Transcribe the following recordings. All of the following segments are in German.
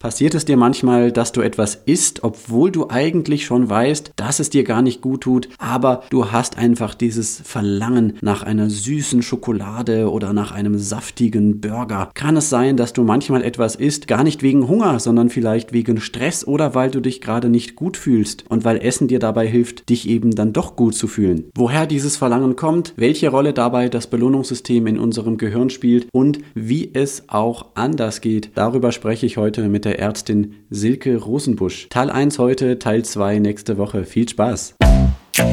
Passiert es dir manchmal, dass du etwas isst, obwohl du eigentlich schon weißt, dass es dir gar nicht gut tut, aber du hast einfach dieses Verlangen nach einer süßen Schokolade oder nach einem saftigen Burger? Kann es sein, dass du manchmal etwas isst, gar nicht wegen Hunger, sondern vielleicht wegen Stress oder weil du dich gerade nicht gut fühlst und weil Essen dir dabei hilft, dich eben dann doch gut zu fühlen? Woher dieses Verlangen kommt, welche Rolle dabei das Belohnungssystem in unserem Gehirn spielt und wie es auch anders geht, darüber spreche ich heute mit der Ärztin Silke Rosenbusch. Teil 1 heute, Teil 2 nächste Woche. Viel Spaß!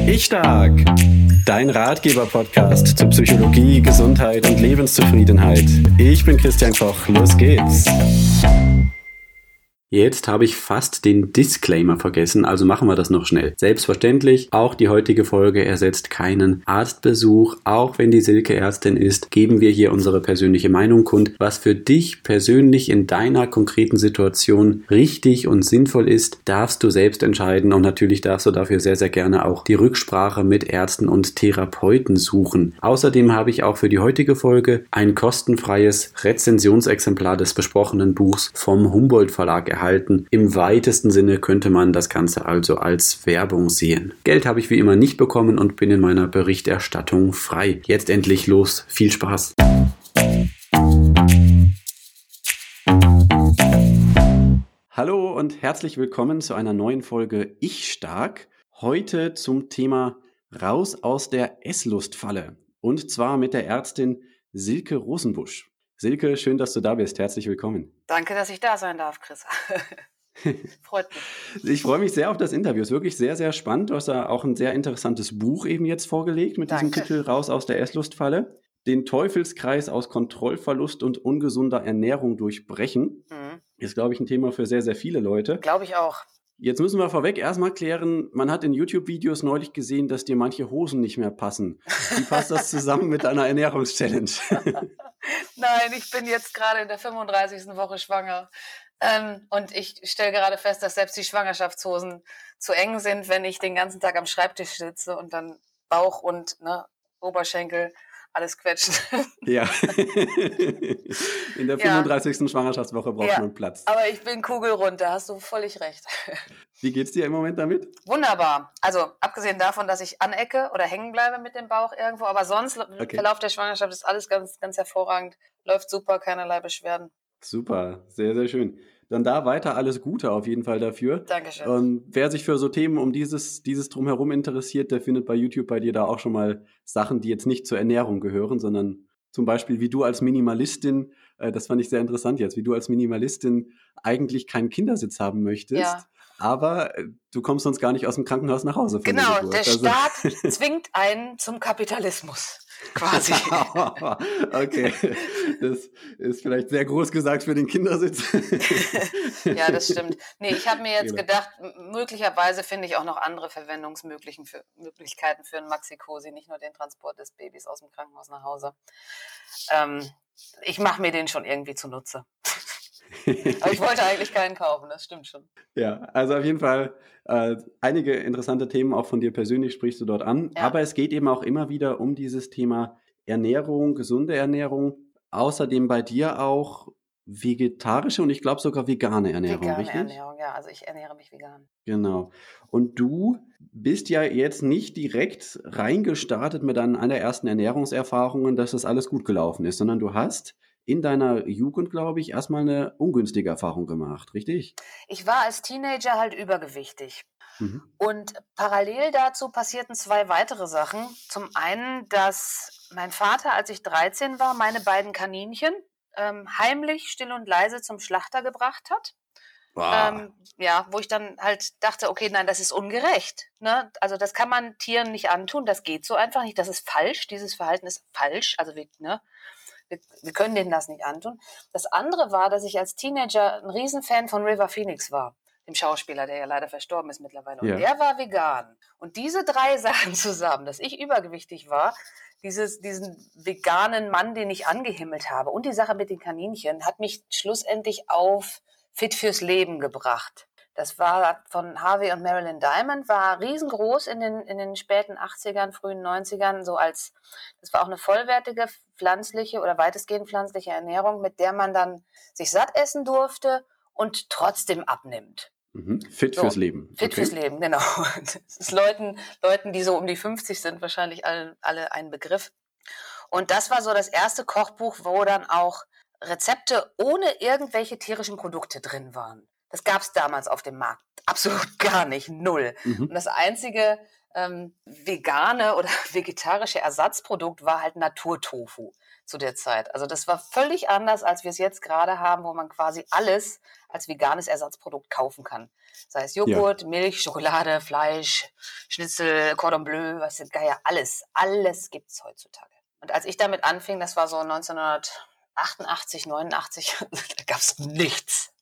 Ich Stark, dein Ratgeber-Podcast zu Psychologie, Gesundheit und Lebenszufriedenheit. Ich bin Christian Koch, los geht's! Jetzt habe ich fast den Disclaimer vergessen, also machen wir das noch schnell. Selbstverständlich, auch die heutige Folge ersetzt keinen Arztbesuch. Auch wenn die Silke Ärztin ist, geben wir hier unsere persönliche Meinung kund, was für dich persönlich in deiner konkreten Situation richtig und sinnvoll ist, darfst du selbst entscheiden und natürlich darfst du dafür sehr, sehr gerne auch die Rücksprache mit Ärzten und Therapeuten suchen. Außerdem habe ich auch für die heutige Folge ein kostenfreies Rezensionsexemplar des besprochenen Buchs vom Humboldt Verlag erhalten. Im weitesten Sinne könnte man das Ganze also als Werbung sehen. Geld habe ich wie immer nicht bekommen und bin in meiner Berichterstattung frei. Jetzt endlich los. Viel Spaß. Hallo und herzlich willkommen zu einer neuen Folge Ich Stark. Heute zum Thema Raus aus der Esslustfalle. Und zwar mit der Ärztin Silke Rosenbusch. Silke, schön, dass du da bist. Herzlich willkommen. Danke, dass ich da sein darf, Chris. Freut mich. Ich freue mich sehr auf das Interview. Es ist wirklich sehr, sehr spannend. Du hast ja auch ein sehr interessantes Buch eben jetzt vorgelegt mit Danke. diesem Titel Raus aus der Esslustfalle. Den Teufelskreis aus Kontrollverlust und ungesunder Ernährung durchbrechen. Mhm. Ist, glaube ich, ein Thema für sehr, sehr viele Leute. Glaube ich auch. Jetzt müssen wir vorweg erstmal klären, man hat in YouTube-Videos neulich gesehen, dass dir manche Hosen nicht mehr passen. Wie passt das zusammen mit deiner Ernährungschallenge? Nein, ich bin jetzt gerade in der 35. Woche schwanger. Ähm, und ich stelle gerade fest, dass selbst die Schwangerschaftshosen zu eng sind, wenn ich den ganzen Tag am Schreibtisch sitze und dann Bauch und ne, Oberschenkel alles quetscht. Ja. In der 35. Ja. Schwangerschaftswoche braucht ja. man Platz. Aber ich bin kugelrund, da hast du völlig recht. Wie geht's dir im Moment damit? Wunderbar. Also abgesehen davon, dass ich anecke oder hängen bleibe mit dem Bauch irgendwo, aber sonst okay. im Verlauf der Schwangerschaft ist alles ganz, ganz hervorragend. Läuft super, keinerlei Beschwerden. Super, sehr, sehr schön dann da weiter alles Gute auf jeden Fall dafür. Dankeschön. Und wer sich für so Themen um dieses, dieses Drumherum interessiert, der findet bei YouTube bei dir da auch schon mal Sachen, die jetzt nicht zur Ernährung gehören, sondern zum Beispiel, wie du als Minimalistin, äh, das fand ich sehr interessant jetzt, wie du als Minimalistin eigentlich keinen Kindersitz haben möchtest. Ja. Aber äh, du kommst sonst gar nicht aus dem Krankenhaus nach Hause. genau, der, der also Staat zwingt einen zum Kapitalismus quasi. okay, das ist vielleicht sehr groß gesagt für den Kindersitz. ja, das stimmt. Nee, ich habe mir jetzt genau. gedacht, möglicherweise finde ich auch noch andere Verwendungsmöglichkeiten für einen Maxi-Cosi, nicht nur den Transport des Babys aus dem Krankenhaus nach Hause. Ähm, ich mache mir den schon irgendwie zunutze. Aber ich wollte eigentlich keinen kaufen, das stimmt schon. Ja, also auf jeden Fall äh, einige interessante Themen auch von dir persönlich sprichst du dort an. Ja. Aber es geht eben auch immer wieder um dieses Thema Ernährung, gesunde Ernährung. Außerdem bei dir auch vegetarische und ich glaube sogar vegane Ernährung, vegane richtig? Ernährung, ja, also ich ernähre mich vegan. Genau. Und du bist ja jetzt nicht direkt reingestartet mit deinen allerersten Ernährungserfahrungen, dass das alles gut gelaufen ist, sondern du hast in deiner Jugend, glaube ich, erstmal eine ungünstige Erfahrung gemacht, richtig? Ich war als Teenager halt übergewichtig. Mhm. Und parallel dazu passierten zwei weitere Sachen. Zum einen, dass mein Vater, als ich 13 war, meine beiden Kaninchen ähm, heimlich, still und leise zum Schlachter gebracht hat. Wow. Ähm, ja, wo ich dann halt dachte, okay, nein, das ist ungerecht. Ne? Also das kann man Tieren nicht antun, das geht so einfach nicht, das ist falsch, dieses Verhalten ist falsch. Also ne? Wir, wir können denen das nicht antun. Das andere war, dass ich als Teenager ein Riesenfan von River Phoenix war dem Schauspieler, der ja leider verstorben ist mittlerweile. Und ja. der war vegan. Und diese drei Sachen zusammen, dass ich übergewichtig war, dieses, diesen veganen Mann, den ich angehimmelt habe und die Sache mit den Kaninchen, hat mich schlussendlich auf Fit fürs Leben gebracht. Das war von Harvey und Marilyn Diamond, war riesengroß in den, in den späten 80ern, frühen 90ern, so als, das war auch eine vollwertige pflanzliche oder weitestgehend pflanzliche Ernährung, mit der man dann sich satt essen durfte und trotzdem abnimmt. Mhm. Fit so, fürs Leben. Fit okay. fürs Leben, genau. Das ist Leuten, Leuten, die so um die 50 sind, wahrscheinlich alle, alle ein Begriff. Und das war so das erste Kochbuch, wo dann auch Rezepte ohne irgendwelche tierischen Produkte drin waren. Das gab es damals auf dem Markt absolut gar nicht, null. Mhm. Und das einzige ähm, vegane oder vegetarische Ersatzprodukt war halt Naturtofu zu der Zeit. Also das war völlig anders, als wir es jetzt gerade haben, wo man quasi alles als veganes Ersatzprodukt kaufen kann. Sei es Joghurt, ja. Milch, Schokolade, Fleisch, Schnitzel, Cordon Bleu, was ist Geier, alles, alles gibt es heutzutage. Und als ich damit anfing, das war so 1988, 89, da gab es nichts.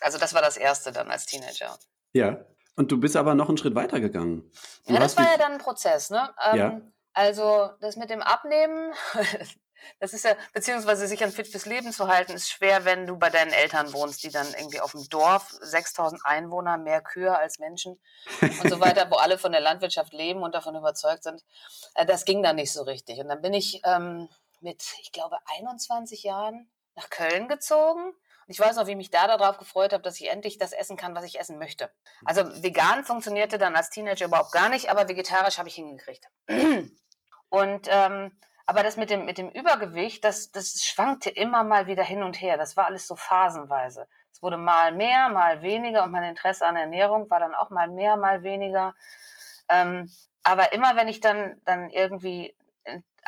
Also das war das Erste dann als Teenager. Ja, und du bist aber noch einen Schritt weiter gegangen. Du ja, das war ja dann ein Prozess, ne? Ähm, ja. Also das mit dem Abnehmen, das ist ja, beziehungsweise sich an fit fürs Leben zu halten, ist schwer, wenn du bei deinen Eltern wohnst, die dann irgendwie auf dem Dorf, 6000 Einwohner, mehr Kühe als Menschen und so weiter, wo alle von der Landwirtschaft leben und davon überzeugt sind. Äh, das ging dann nicht so richtig. Und dann bin ich ähm, mit, ich glaube, 21 Jahren nach Köln gezogen ich weiß noch, wie ich mich da darauf gefreut habe, dass ich endlich das essen kann, was ich essen möchte. Also vegan funktionierte dann als Teenager überhaupt gar nicht, aber vegetarisch habe ich hingekriegt. Und ähm, aber das mit dem, mit dem Übergewicht, das, das schwankte immer mal wieder hin und her. Das war alles so phasenweise. Es wurde mal mehr, mal weniger und mein Interesse an Ernährung war dann auch mal mehr, mal weniger. Ähm, aber immer wenn ich dann, dann irgendwie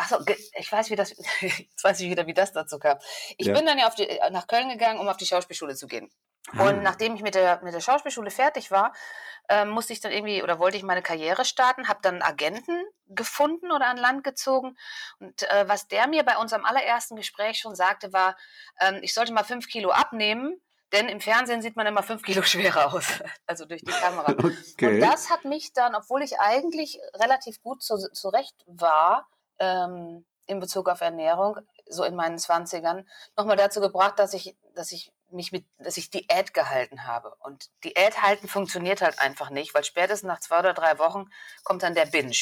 Achso, ich weiß, wie das, jetzt weiß ich wieder, wie das dazu kam. Ich ja. bin dann ja auf die, äh, nach Köln gegangen, um auf die Schauspielschule zu gehen. Ah. Und nachdem ich mit der, mit der Schauspielschule fertig war, äh, musste ich dann irgendwie oder wollte ich meine Karriere starten, habe dann einen Agenten gefunden oder an Land gezogen. Und äh, was der mir bei unserem allerersten Gespräch schon sagte, war, ähm, ich sollte mal fünf Kilo abnehmen, denn im Fernsehen sieht man immer fünf Kilo schwerer aus, also durch die Kamera. Okay. Und das hat mich dann, obwohl ich eigentlich relativ gut zu, zurecht war, ähm, in Bezug auf Ernährung, so in meinen Zwanzigern, nochmal dazu gebracht, dass ich, dass ich mich mit, dass ich Diät gehalten habe. Und Diät halten funktioniert halt einfach nicht, weil spätestens nach zwei oder drei Wochen kommt dann der Binge.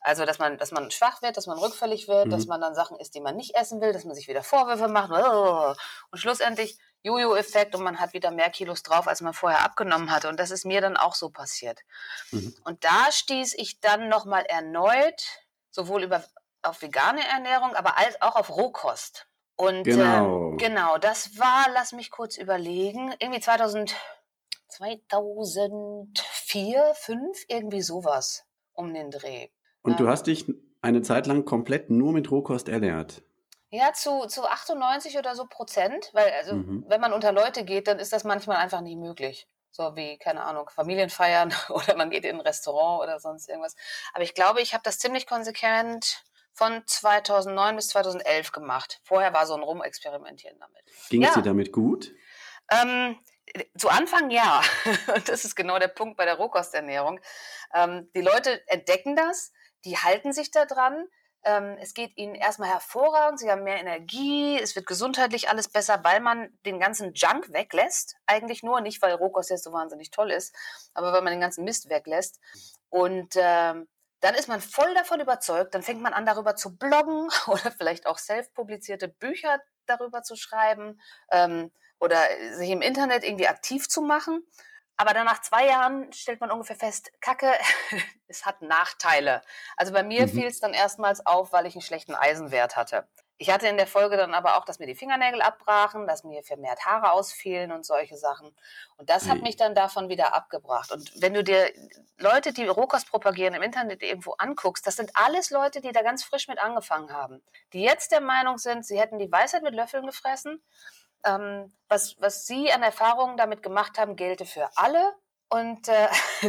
Also, dass man, dass man schwach wird, dass man rückfällig wird, mhm. dass man dann Sachen isst, die man nicht essen will, dass man sich wieder Vorwürfe macht. Und schlussendlich Jojo-Effekt und man hat wieder mehr Kilos drauf, als man vorher abgenommen hatte. Und das ist mir dann auch so passiert. Mhm. Und da stieß ich dann nochmal erneut, sowohl über auf vegane Ernährung, aber als auch auf Rohkost. Und genau. Äh, genau, das war, lass mich kurz überlegen, irgendwie 2000, 2004, 5, irgendwie sowas um den Dreh. Und ähm, du hast dich eine Zeit lang komplett nur mit Rohkost ernährt? Ja, zu, zu 98 oder so Prozent, weil also mhm. wenn man unter Leute geht, dann ist das manchmal einfach nicht möglich. So wie, keine Ahnung, Familienfeiern oder man geht in ein Restaurant oder sonst irgendwas. Aber ich glaube, ich habe das ziemlich konsequent von 2009 bis 2011 gemacht. Vorher war so ein Rumexperimentieren damit. Ging es dir damit gut? Ähm, zu Anfang ja. das ist genau der Punkt bei der Rohkosternährung. Ähm, die Leute entdecken das, die halten sich da dran. Ähm, es geht ihnen erstmal hervorragend, sie haben mehr Energie, es wird gesundheitlich alles besser, weil man den ganzen Junk weglässt. Eigentlich nur, nicht weil Rohkost jetzt so wahnsinnig toll ist, aber weil man den ganzen Mist weglässt. Und ähm, dann ist man voll davon überzeugt, dann fängt man an, darüber zu bloggen oder vielleicht auch selbst-publizierte Bücher darüber zu schreiben ähm, oder sich im Internet irgendwie aktiv zu machen. Aber dann nach zwei Jahren stellt man ungefähr fest, Kacke, es hat Nachteile. Also bei mir mhm. fiel es dann erstmals auf, weil ich einen schlechten Eisenwert hatte. Ich hatte in der Folge dann aber auch, dass mir die Fingernägel abbrachen, dass mir vermehrt Haare ausfielen und solche Sachen. Und das hat mich dann davon wieder abgebracht. Und wenn du dir Leute, die Rohkost propagieren, im Internet irgendwo anguckst, das sind alles Leute, die da ganz frisch mit angefangen haben. Die jetzt der Meinung sind, sie hätten die Weisheit mit Löffeln gefressen. Ähm, was, was sie an Erfahrungen damit gemacht haben, gelte für alle. Und äh,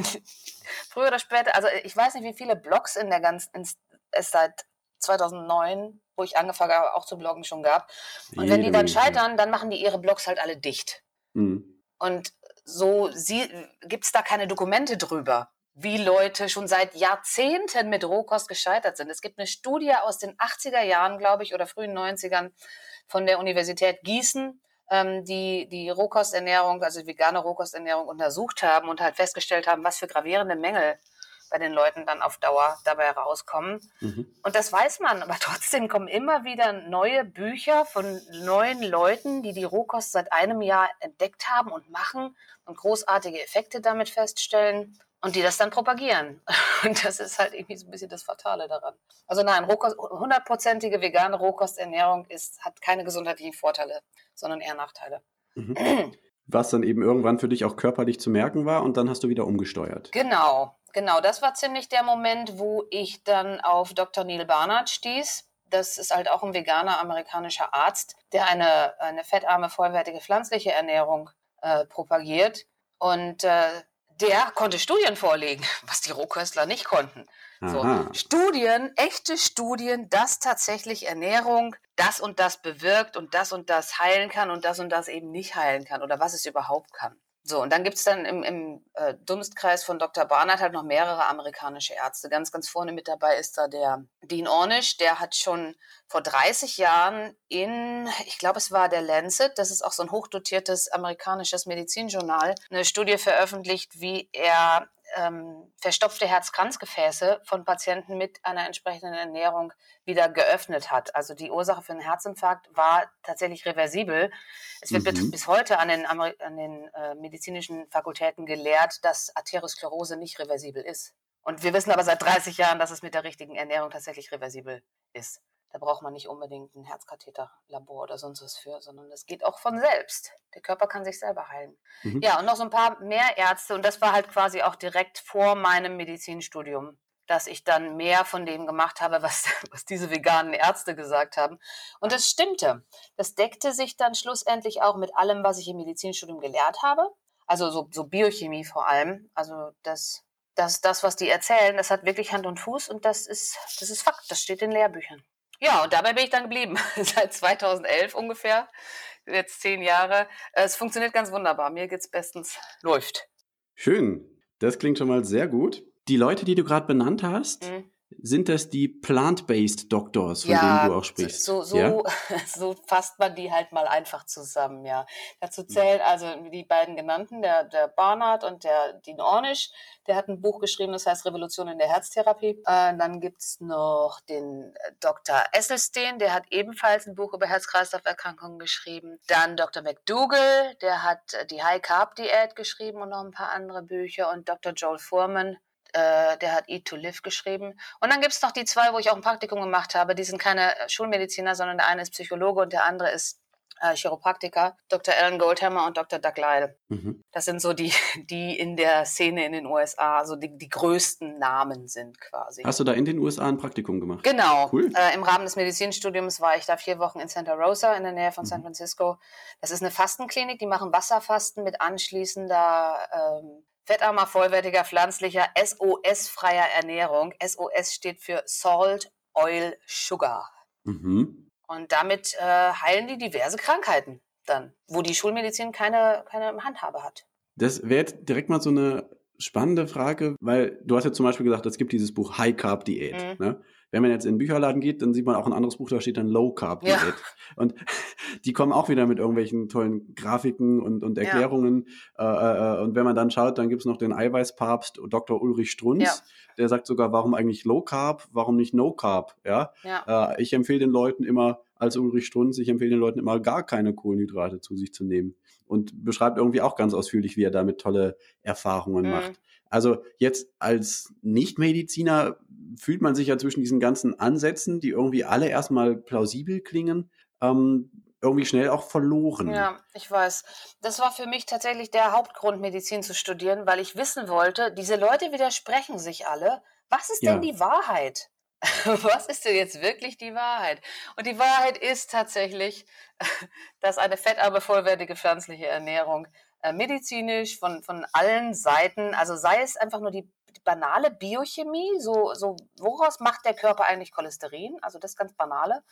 früher oder später, also ich weiß nicht, wie viele Blogs in der ganzen, es seit 2009 wo ich angefangen habe, auch zu bloggen schon gab. Und Jede wenn die dann scheitern, dann machen die ihre Blogs halt alle dicht. Mhm. Und so gibt es da keine Dokumente drüber, wie Leute schon seit Jahrzehnten mit Rohkost gescheitert sind. Es gibt eine Studie aus den 80er Jahren, glaube ich, oder frühen 90ern von der Universität Gießen, ähm, die die Rohkosternährung, also vegane Rohkosternährung untersucht haben und halt festgestellt haben, was für gravierende Mängel bei den Leuten dann auf Dauer dabei rauskommen. Mhm. Und das weiß man, aber trotzdem kommen immer wieder neue Bücher von neuen Leuten, die die Rohkost seit einem Jahr entdeckt haben und machen und großartige Effekte damit feststellen und die das dann propagieren. Und das ist halt irgendwie so ein bisschen das Fatale daran. Also nein, hundertprozentige vegane Rohkosternährung ist, hat keine gesundheitlichen Vorteile, sondern eher Nachteile. Mhm. Was dann eben irgendwann für dich auch körperlich zu merken war und dann hast du wieder umgesteuert. Genau, genau. Das war ziemlich der Moment, wo ich dann auf Dr. Neil Barnard stieß. Das ist halt auch ein veganer amerikanischer Arzt, der eine, eine fettarme, vollwertige pflanzliche Ernährung äh, propagiert. Und äh, der konnte Studien vorlegen, was die Rohköstler nicht konnten. So, Studien, echte Studien, dass tatsächlich Ernährung das und das bewirkt und das und das heilen kann und das und das eben nicht heilen kann oder was es überhaupt kann. So, und dann gibt es dann im, im äh, Dunstkreis von Dr. Barnard halt noch mehrere amerikanische Ärzte. Ganz, ganz vorne mit dabei ist da der Dean Ornish, der hat schon vor 30 Jahren in, ich glaube, es war der Lancet, das ist auch so ein hochdotiertes amerikanisches Medizinjournal, eine Studie veröffentlicht, wie er ähm, verstopfte Herzkranzgefäße von Patienten mit einer entsprechenden Ernährung wieder geöffnet hat. Also die Ursache für einen Herzinfarkt war tatsächlich reversibel. Es wird mhm. bis heute an den, an den äh, medizinischen Fakultäten gelehrt, dass Arteriosklerose nicht reversibel ist. Und wir wissen aber seit 30 Jahren, dass es mit der richtigen Ernährung tatsächlich reversibel ist. Da braucht man nicht unbedingt ein Herzkatheterlabor oder sonst was für, sondern das geht auch von selbst. Der Körper kann sich selber heilen. Mhm. Ja, und noch so ein paar mehr Ärzte. Und das war halt quasi auch direkt vor meinem Medizinstudium, dass ich dann mehr von dem gemacht habe, was, was diese veganen Ärzte gesagt haben. Und das stimmte. Das deckte sich dann schlussendlich auch mit allem, was ich im Medizinstudium gelehrt habe. Also so, so Biochemie vor allem. Also das, das, das, was die erzählen, das hat wirklich Hand und Fuß und das ist, das ist Fakt. Das steht in Lehrbüchern. Ja, und dabei bin ich dann geblieben. Seit 2011 ungefähr. Jetzt zehn Jahre. Es funktioniert ganz wunderbar. Mir geht's bestens. Läuft. Schön. Das klingt schon mal sehr gut. Die Leute, die du gerade benannt hast, mhm. Sind das die Plant-Based Doctors, von ja, denen du auch sprichst? So, so, ja? so fasst man die halt mal einfach zusammen, ja. Dazu zählen also die beiden genannten, der, der Barnard und der Dean Ornish. Der hat ein Buch geschrieben, das heißt Revolution in der Herztherapie. Äh, dann gibt's noch den äh, Dr. Esselstein, der hat ebenfalls ein Buch über Herz-Kreislauf-Erkrankungen geschrieben. Dann Dr. McDougall, der hat äh, die High-Carb-Diät geschrieben und noch ein paar andere Bücher. Und Dr. Joel Foreman, äh, der hat Eat to Live geschrieben. Und dann gibt es noch die zwei, wo ich auch ein Praktikum gemacht habe. Die sind keine Schulmediziner, sondern der eine ist Psychologe und der andere ist äh, Chiropraktiker, Dr. Alan Goldhammer und Dr. Doug Lyle. Mhm. Das sind so die, die in der Szene in den USA, so die, die größten Namen sind quasi. Hast du da in den USA ein Praktikum gemacht? Genau. Cool. Äh, Im Rahmen des Medizinstudiums war ich da vier Wochen in Santa Rosa in der Nähe von mhm. San Francisco. Das ist eine Fastenklinik, die machen Wasserfasten mit anschließender ähm, fettarmer, vollwertiger, pflanzlicher, SOS-freier Ernährung. SOS steht für Salt, Oil, Sugar. Mhm. Und damit äh, heilen die diverse Krankheiten dann, wo die Schulmedizin keine, keine Handhabe hat. Das wäre direkt mal so eine spannende Frage, weil du hast ja zum Beispiel gesagt, es gibt dieses Buch High Carb Diät. Mhm. Ne? Wenn man jetzt in den Bücherladen geht, dann sieht man auch ein anderes Buch, da steht dann Low Carb Diät. Ja. Und die kommen auch wieder mit irgendwelchen tollen Grafiken und, und Erklärungen. Ja. Äh, äh, und wenn man dann schaut, dann gibt's noch den Eiweißpapst Dr. Ulrich Strunz, ja. der sagt sogar, warum eigentlich Low Carb, warum nicht No Carb? Ja. ja. Äh, ich empfehle den Leuten immer, als Ulrich Strunz, ich empfehle den Leuten immer gar keine Kohlenhydrate zu sich zu nehmen. Und beschreibt irgendwie auch ganz ausführlich, wie er damit tolle Erfahrungen mhm. macht. Also jetzt als Nichtmediziner fühlt man sich ja zwischen diesen ganzen Ansätzen, die irgendwie alle erstmal plausibel klingen, ähm, irgendwie schnell auch verloren. Ja, ich weiß. Das war für mich tatsächlich der Hauptgrund, Medizin zu studieren, weil ich wissen wollte, diese Leute widersprechen sich alle. Was ist ja. denn die Wahrheit? Was ist denn jetzt wirklich die Wahrheit? Und die Wahrheit ist tatsächlich, dass eine fettarme, vollwertige pflanzliche Ernährung äh, medizinisch von, von allen Seiten, also sei es einfach nur die, die banale Biochemie, so, so woraus macht der Körper eigentlich Cholesterin, also das ganz banale,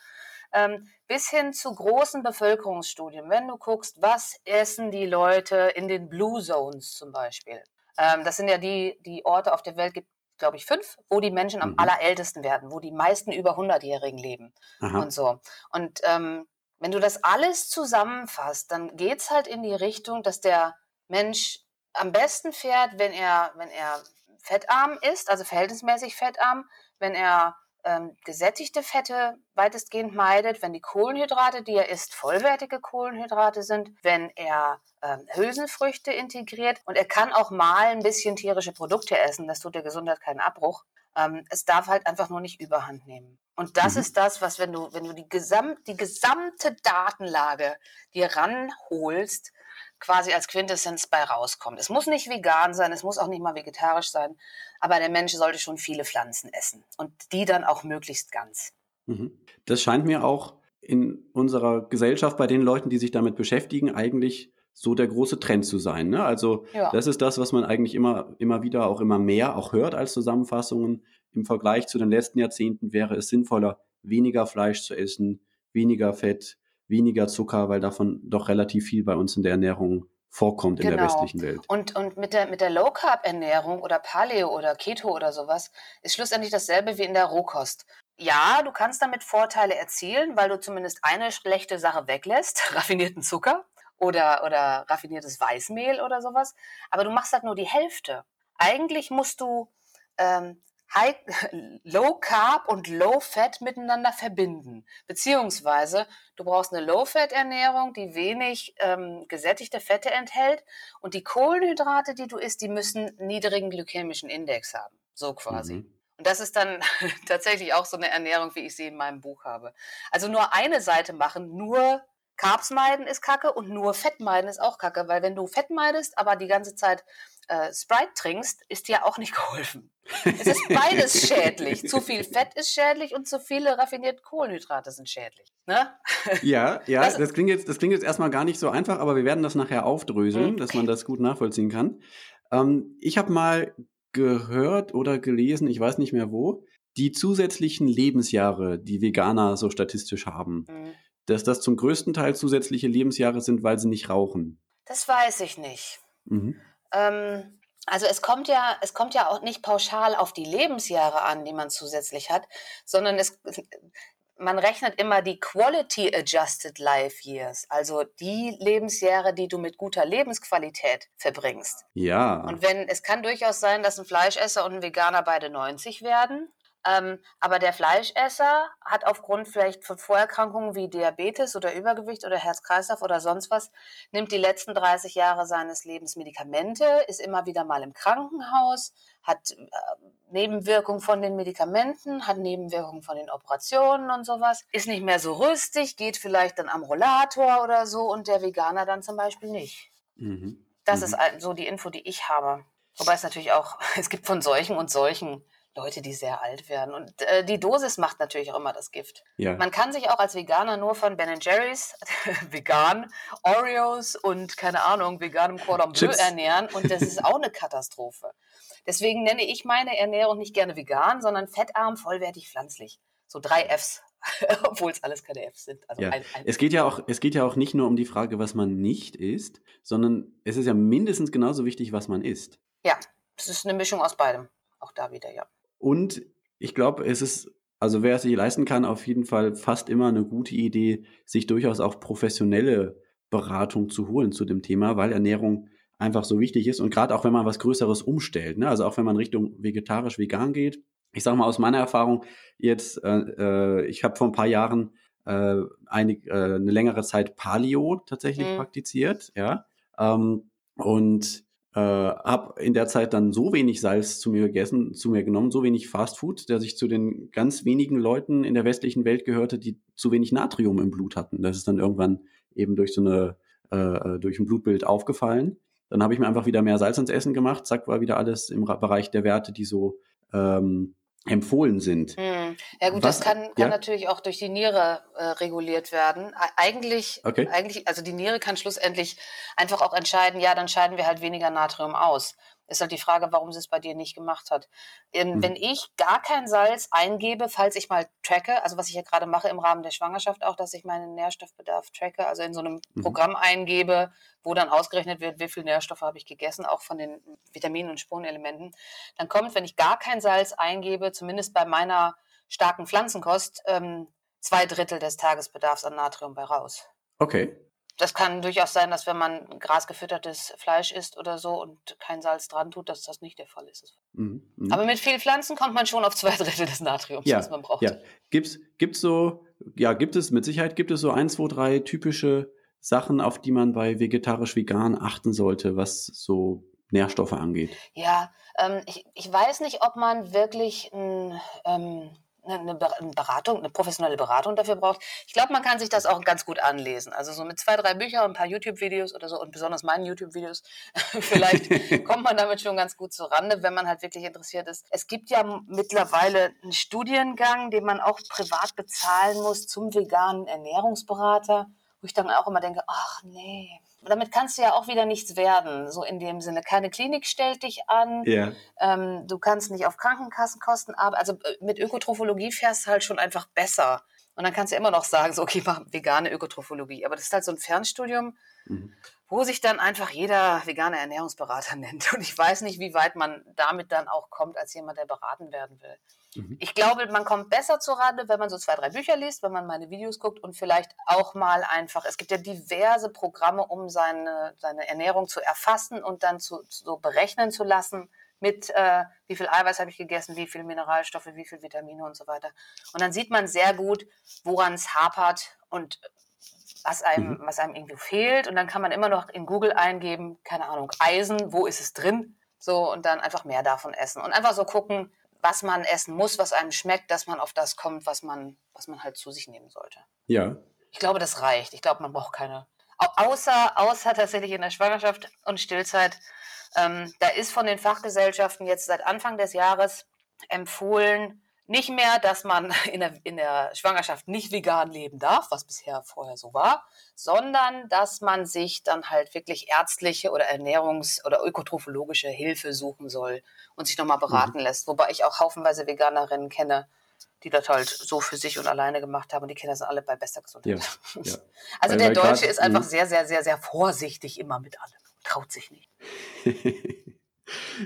ähm, bis hin zu großen Bevölkerungsstudien. Wenn du guckst, was essen die Leute in den Blue Zones zum Beispiel. Ähm, das sind ja die, die Orte auf der Welt, gibt glaube ich, fünf, wo die Menschen am mhm. allerältesten werden, wo die meisten über 100-Jährigen leben Aha. und so. Und ähm, wenn du das alles zusammenfasst, dann geht es halt in die Richtung, dass der Mensch am besten fährt, wenn er, wenn er fettarm ist, also verhältnismäßig fettarm, wenn er ähm, gesättigte Fette weitestgehend meidet, wenn die Kohlenhydrate, die er isst, vollwertige Kohlenhydrate sind, wenn er ähm, Hülsenfrüchte integriert und er kann auch mal ein bisschen tierische Produkte essen, das tut der Gesundheit keinen Abbruch. Ähm, es darf halt einfach nur nicht überhand nehmen. Und das mhm. ist das, was, wenn du, wenn du die, gesamt, die gesamte Datenlage dir ranholst, quasi als Quintessenz bei rauskommt. Es muss nicht vegan sein, es muss auch nicht mal vegetarisch sein, aber der Mensch sollte schon viele Pflanzen essen und die dann auch möglichst ganz. Mhm. Das scheint mir auch in unserer Gesellschaft bei den Leuten, die sich damit beschäftigen, eigentlich so der große Trend zu sein. Ne? Also ja. das ist das, was man eigentlich immer, immer wieder auch immer mehr auch hört als Zusammenfassungen. Im Vergleich zu den letzten Jahrzehnten wäre es sinnvoller, weniger Fleisch zu essen, weniger Fett, weniger Zucker, weil davon doch relativ viel bei uns in der Ernährung vorkommt genau. in der genau. westlichen Welt. Und, und mit der, mit der Low-Carb-Ernährung oder Paleo oder Keto oder sowas ist schlussendlich dasselbe wie in der Rohkost. Ja, du kannst damit Vorteile erzielen, weil du zumindest eine schlechte Sache weglässt, raffinierten Zucker oder, oder raffiniertes Weißmehl oder sowas, aber du machst halt nur die Hälfte. Eigentlich musst du ähm, High, Low Carb und Low Fat miteinander verbinden. Beziehungsweise du brauchst eine Low Fat Ernährung, die wenig ähm, gesättigte Fette enthält und die Kohlenhydrate, die du isst, die müssen niedrigen glykämischen Index haben. So quasi. Mhm. Und das ist dann tatsächlich auch so eine Ernährung, wie ich sie in meinem Buch habe. Also nur eine Seite machen, nur Carbs meiden ist kacke und nur Fett meiden ist auch kacke, weil wenn du Fett meidest, aber die ganze Zeit äh, Sprite trinkst, ist dir auch nicht geholfen. Es ist beides schädlich. Zu viel Fett ist schädlich und zu viele raffinierte Kohlenhydrate sind schädlich. Ne? Ja, ja, das, das, klingt jetzt, das klingt jetzt erstmal gar nicht so einfach, aber wir werden das nachher aufdröseln, mhm. dass man das gut nachvollziehen kann. Ähm, ich habe mal gehört oder gelesen, ich weiß nicht mehr wo, die zusätzlichen Lebensjahre, die Veganer so statistisch haben. Mhm dass das zum größten Teil zusätzliche Lebensjahre sind, weil sie nicht rauchen? Das weiß ich nicht. Mhm. Ähm, also es kommt ja, es kommt ja auch nicht pauschal auf die Lebensjahre an, die man zusätzlich hat, sondern es, man rechnet immer die Quality Adjusted Life Years, also die Lebensjahre, die du mit guter Lebensqualität verbringst. Ja. Und wenn es kann durchaus sein, dass ein Fleischesser und ein Veganer beide 90 werden, ähm, aber der Fleischesser hat aufgrund vielleicht von Vorerkrankungen wie Diabetes oder Übergewicht oder Herz-Kreislauf oder sonst was, nimmt die letzten 30 Jahre seines Lebens Medikamente, ist immer wieder mal im Krankenhaus, hat äh, Nebenwirkungen von den Medikamenten, hat Nebenwirkungen von den Operationen und sowas, ist nicht mehr so rüstig, geht vielleicht dann am Rollator oder so und der Veganer dann zum Beispiel nicht. Mhm. Das mhm. ist so die Info, die ich habe. Wobei es natürlich auch, es gibt von solchen und solchen Leute, die sehr alt werden. Und äh, die Dosis macht natürlich auch immer das Gift. Ja. Man kann sich auch als Veganer nur von Ben Jerry's, vegan, Oreos und keine Ahnung, veganem Cordon Bleu ernähren. Und das ist auch eine Katastrophe. Deswegen nenne ich meine Ernährung nicht gerne vegan, sondern fettarm, vollwertig, pflanzlich. So drei Fs. Obwohl es alles keine Fs sind. Also ja. ein, ein es, geht ja auch, es geht ja auch nicht nur um die Frage, was man nicht isst, sondern es ist ja mindestens genauso wichtig, was man isst. Ja, es ist eine Mischung aus beidem. Auch da wieder, ja. Und ich glaube, es ist, also wer es sich leisten kann, auf jeden Fall fast immer eine gute Idee, sich durchaus auch professionelle Beratung zu holen zu dem Thema, weil Ernährung einfach so wichtig ist und gerade auch wenn man was Größeres umstellt, ne? also auch wenn man Richtung vegetarisch vegan geht. Ich sage mal aus meiner Erfahrung jetzt, äh, äh, ich habe vor ein paar Jahren äh, einig, äh, eine längere Zeit Paleo tatsächlich mhm. praktiziert, ja, ähm, und äh, habe in der Zeit dann so wenig Salz zu mir gegessen, zu mir genommen, so wenig Fastfood, dass ich zu den ganz wenigen Leuten in der westlichen Welt gehörte, die zu wenig Natrium im Blut hatten. Das ist dann irgendwann eben durch so eine äh, durch ein Blutbild aufgefallen. Dann habe ich mir einfach wieder mehr Salz ins Essen gemacht, zack, war wieder alles im Bereich der Werte, die so ähm, empfohlen sind. Hm. Ja gut, Was, das kann, kann ja? natürlich auch durch die Niere äh, reguliert werden. Eigentlich, okay. eigentlich, also die Niere kann schlussendlich einfach auch entscheiden, ja, dann scheiden wir halt weniger Natrium aus. Ist halt die Frage, warum sie es bei dir nicht gemacht hat. Ähm, mhm. Wenn ich gar kein Salz eingebe, falls ich mal tracke, also was ich ja gerade mache im Rahmen der Schwangerschaft auch, dass ich meinen Nährstoffbedarf tracke, also in so einem mhm. Programm eingebe, wo dann ausgerechnet wird, wie viel Nährstoffe habe ich gegessen, auch von den Vitaminen und Spurenelementen, dann kommt, wenn ich gar kein Salz eingebe, zumindest bei meiner starken Pflanzenkost, ähm, zwei Drittel des Tagesbedarfs an Natrium bei raus. Okay. Das kann durchaus sein, dass wenn man grasgefüttertes Fleisch isst oder so und kein Salz dran tut, dass das nicht der Fall ist. Mhm, mh. Aber mit viel Pflanzen kommt man schon auf zwei Drittel des Natriums, ja, was man braucht. Ja. Gibt's, gibt's so, ja, gibt es mit Sicherheit, gibt es so ein, zwei, drei typische Sachen, auf die man bei vegetarisch-vegan achten sollte, was so Nährstoffe angeht? Ja, ähm, ich, ich weiß nicht, ob man wirklich ein, ähm, eine Beratung, eine professionelle Beratung dafür braucht. Ich glaube, man kann sich das auch ganz gut anlesen. Also so mit zwei, drei Büchern und ein paar YouTube-Videos oder so und besonders meinen YouTube-Videos, vielleicht kommt man damit schon ganz gut zurande, wenn man halt wirklich interessiert ist. Es gibt ja mittlerweile einen Studiengang, den man auch privat bezahlen muss zum veganen Ernährungsberater, wo ich dann auch immer denke, ach nee, damit kannst du ja auch wieder nichts werden, so in dem Sinne. Keine Klinik stellt dich an, yeah. ähm, du kannst nicht auf Krankenkassenkosten arbeiten. Also äh, mit Ökotrophologie fährst du halt schon einfach besser. Und dann kannst du immer noch sagen, so, okay, mach vegane Ökotrophologie. Aber das ist halt so ein Fernstudium, mhm. wo sich dann einfach jeder vegane Ernährungsberater nennt. Und ich weiß nicht, wie weit man damit dann auch kommt, als jemand, der beraten werden will. Mhm. Ich glaube, man kommt besser zur Rande, wenn man so zwei, drei Bücher liest, wenn man meine Videos guckt und vielleicht auch mal einfach, es gibt ja diverse Programme, um seine, seine Ernährung zu erfassen und dann zu, so berechnen zu lassen mit äh, wie viel Eiweiß habe ich gegessen, wie viele Mineralstoffe, wie viel Vitamine und so weiter. Und dann sieht man sehr gut, woran es hapert und was einem, mhm. was einem irgendwie fehlt. Und dann kann man immer noch in Google eingeben, keine Ahnung, Eisen, wo ist es drin? So, und dann einfach mehr davon essen. Und einfach so gucken, was man essen muss, was einem schmeckt, dass man auf das kommt, was man, was man halt zu sich nehmen sollte. Ja. Ich glaube, das reicht. Ich glaube, man braucht keine. Außer, außer tatsächlich in der Schwangerschaft und Stillzeit. Ähm, da ist von den Fachgesellschaften jetzt seit Anfang des Jahres empfohlen, nicht mehr, dass man in der, in der Schwangerschaft nicht vegan leben darf, was bisher vorher so war, sondern dass man sich dann halt wirklich ärztliche oder ernährungs- oder ökotrophologische Hilfe suchen soll und sich nochmal beraten mhm. lässt. Wobei ich auch haufenweise Veganerinnen kenne, die das halt so für sich und alleine gemacht haben und die Kinder sind alle bei bester Gesundheit. Ja, ja. Also weil, der Deutsche grad, ist einfach mhm. sehr, sehr, sehr, sehr vorsichtig immer mit allem. Traut sich nicht.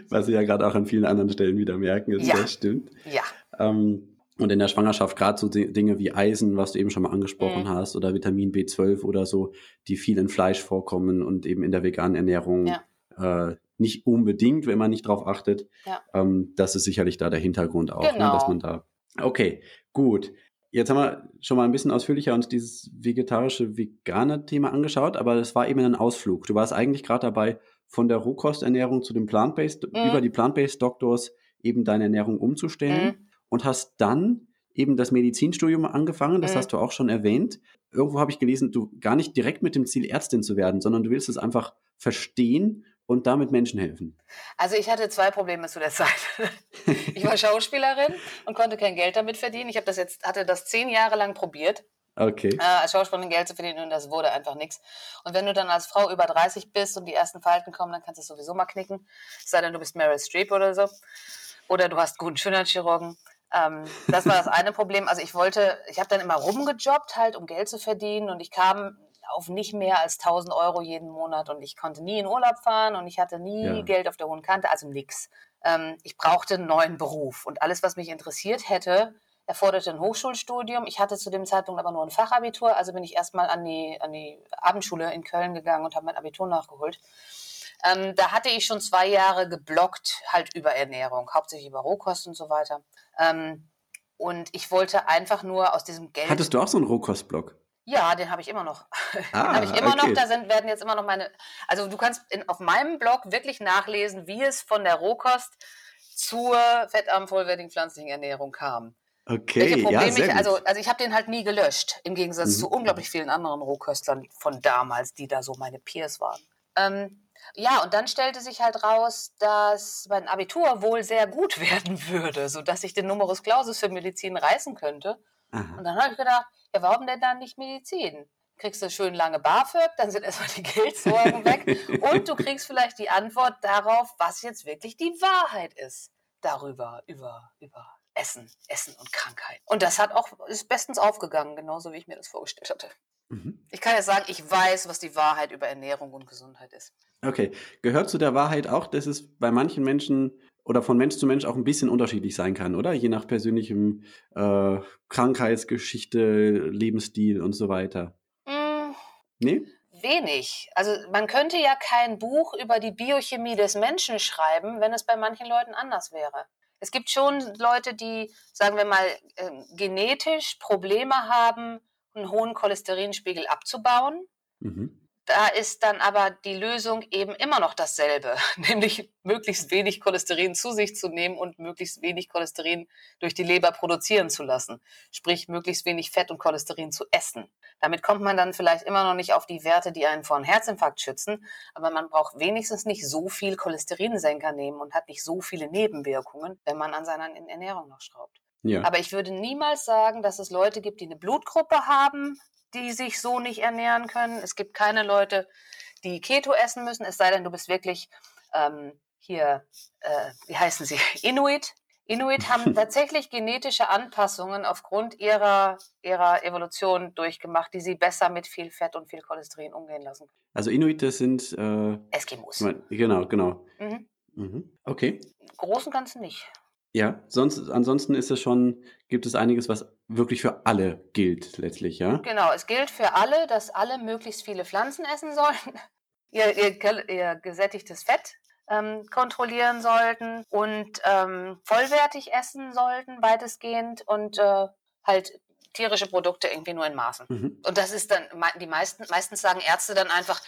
Was Sie ja gerade auch an vielen anderen Stellen wieder merken, ist, ja. das stimmt. Ja. Ähm, und in der Schwangerschaft gerade so Dinge wie Eisen, was du eben schon mal angesprochen mhm. hast, oder Vitamin B12 oder so, die viel in Fleisch vorkommen und eben in der veganen Ernährung ja. äh, nicht unbedingt, wenn man nicht drauf achtet. Ja. Ähm, das ist sicherlich da der Hintergrund auch, genau. ne, dass man da. Okay, gut. Jetzt haben wir schon mal ein bisschen ausführlicher uns dieses vegetarische, vegane Thema angeschaut, aber es war eben ein Ausflug. Du warst eigentlich gerade dabei, von der Rohkosternährung zu dem Plant-Based, mhm. über die Plant-Based Doctors eben deine Ernährung umzustellen. Mhm und hast dann eben das Medizinstudium angefangen, das mhm. hast du auch schon erwähnt. Irgendwo habe ich gelesen, du gar nicht direkt mit dem Ziel Ärztin zu werden, sondern du willst es einfach verstehen und damit Menschen helfen. Also ich hatte zwei Probleme zu der Zeit. Ich war Schauspielerin und konnte kein Geld damit verdienen. Ich habe das jetzt hatte das zehn Jahre lang probiert. Okay. Äh, als Schauspielerin Geld zu verdienen und das wurde einfach nichts. Und wenn du dann als Frau über 30 bist und die ersten Falten kommen, dann kannst du es sowieso mal knicken. Es sei denn, du bist Meryl Streep oder so. Oder du hast guten Schönheitschirurgen. Ähm, das war das eine Problem. Also ich wollte, ich habe dann immer rumgejobbt halt, um Geld zu verdienen und ich kam auf nicht mehr als 1000 Euro jeden Monat und ich konnte nie in Urlaub fahren und ich hatte nie ja. Geld auf der hohen Kante, also nix. Ähm, ich brauchte einen neuen Beruf und alles, was mich interessiert hätte, erforderte ein Hochschulstudium. Ich hatte zu dem Zeitpunkt aber nur ein Fachabitur, also bin ich erstmal an die, an die Abendschule in Köln gegangen und habe mein Abitur nachgeholt. Ähm, da hatte ich schon zwei Jahre geblockt, halt über Ernährung, hauptsächlich über Rohkost und so weiter. Ähm, und ich wollte einfach nur aus diesem Geld. Hattest du auch so einen Rohkostblock? Ja, den habe ich immer noch. Ah, habe ich immer okay. noch. Da sind, werden jetzt immer noch meine. Also du kannst in, auf meinem Blog wirklich nachlesen, wie es von der Rohkost zur fettarmen, vollwertigen pflanzlichen Ernährung kam. Okay, ja, sehr ich, also, also ich habe den halt nie gelöscht, im Gegensatz mhm. zu unglaublich vielen anderen Rohköstlern von damals, die da so meine Peers waren. Ähm, ja, und dann stellte sich halt raus, dass mein Abitur wohl sehr gut werden würde, sodass ich den Numerus Clausus für Medizin reißen könnte. Aha. Und dann habe ich gedacht, ja, warum denn dann nicht Medizin? Kriegst du schön lange BAföG, dann sind erstmal die Geldsorgen weg und du kriegst vielleicht die Antwort darauf, was jetzt wirklich die Wahrheit ist darüber, über, über Essen, Essen und Krankheit. Und das hat auch, ist bestens aufgegangen, genauso wie ich mir das vorgestellt hatte. Mhm. Ich kann ja sagen, ich weiß, was die Wahrheit über Ernährung und Gesundheit ist. Okay. Gehört zu der Wahrheit auch, dass es bei manchen Menschen oder von Mensch zu Mensch auch ein bisschen unterschiedlich sein kann, oder? Je nach persönlichem äh, Krankheitsgeschichte, Lebensstil und so weiter. Mm. Nee? wenig. Also man könnte ja kein Buch über die Biochemie des Menschen schreiben, wenn es bei manchen Leuten anders wäre. Es gibt schon Leute, die, sagen wir mal, äh, genetisch Probleme haben, einen hohen Cholesterinspiegel abzubauen. Mhm. Da ist dann aber die Lösung eben immer noch dasselbe, nämlich möglichst wenig Cholesterin zu sich zu nehmen und möglichst wenig Cholesterin durch die Leber produzieren zu lassen. Sprich, möglichst wenig Fett und Cholesterin zu essen. Damit kommt man dann vielleicht immer noch nicht auf die Werte, die einen vor einem Herzinfarkt schützen, aber man braucht wenigstens nicht so viel Cholesterinsenker nehmen und hat nicht so viele Nebenwirkungen, wenn man an seiner Ernährung noch schraubt. Ja. Aber ich würde niemals sagen, dass es Leute gibt, die eine Blutgruppe haben, die sich so nicht ernähren können. Es gibt keine Leute, die Keto essen müssen, es sei denn, du bist wirklich ähm, hier, äh, wie heißen sie, Inuit. Inuit haben tatsächlich genetische Anpassungen aufgrund ihrer, ihrer Evolution durchgemacht, die sie besser mit viel Fett und viel Cholesterin umgehen lassen. Also Inuit, das sind äh, Eskimos. Genau, genau. Mhm. Mhm. Okay. Großen Ganzen nicht. Ja, sonst, ansonsten ist es schon, gibt es einiges, was wirklich für alle gilt letztlich, ja? Genau, es gilt für alle, dass alle möglichst viele Pflanzen essen sollen, ihr, ihr, ihr gesättigtes Fett ähm, kontrollieren sollten und ähm, vollwertig essen sollten, weitestgehend und äh, halt tierische Produkte irgendwie nur in Maßen. Mhm. Und das ist dann, die meisten, meistens sagen Ärzte dann einfach,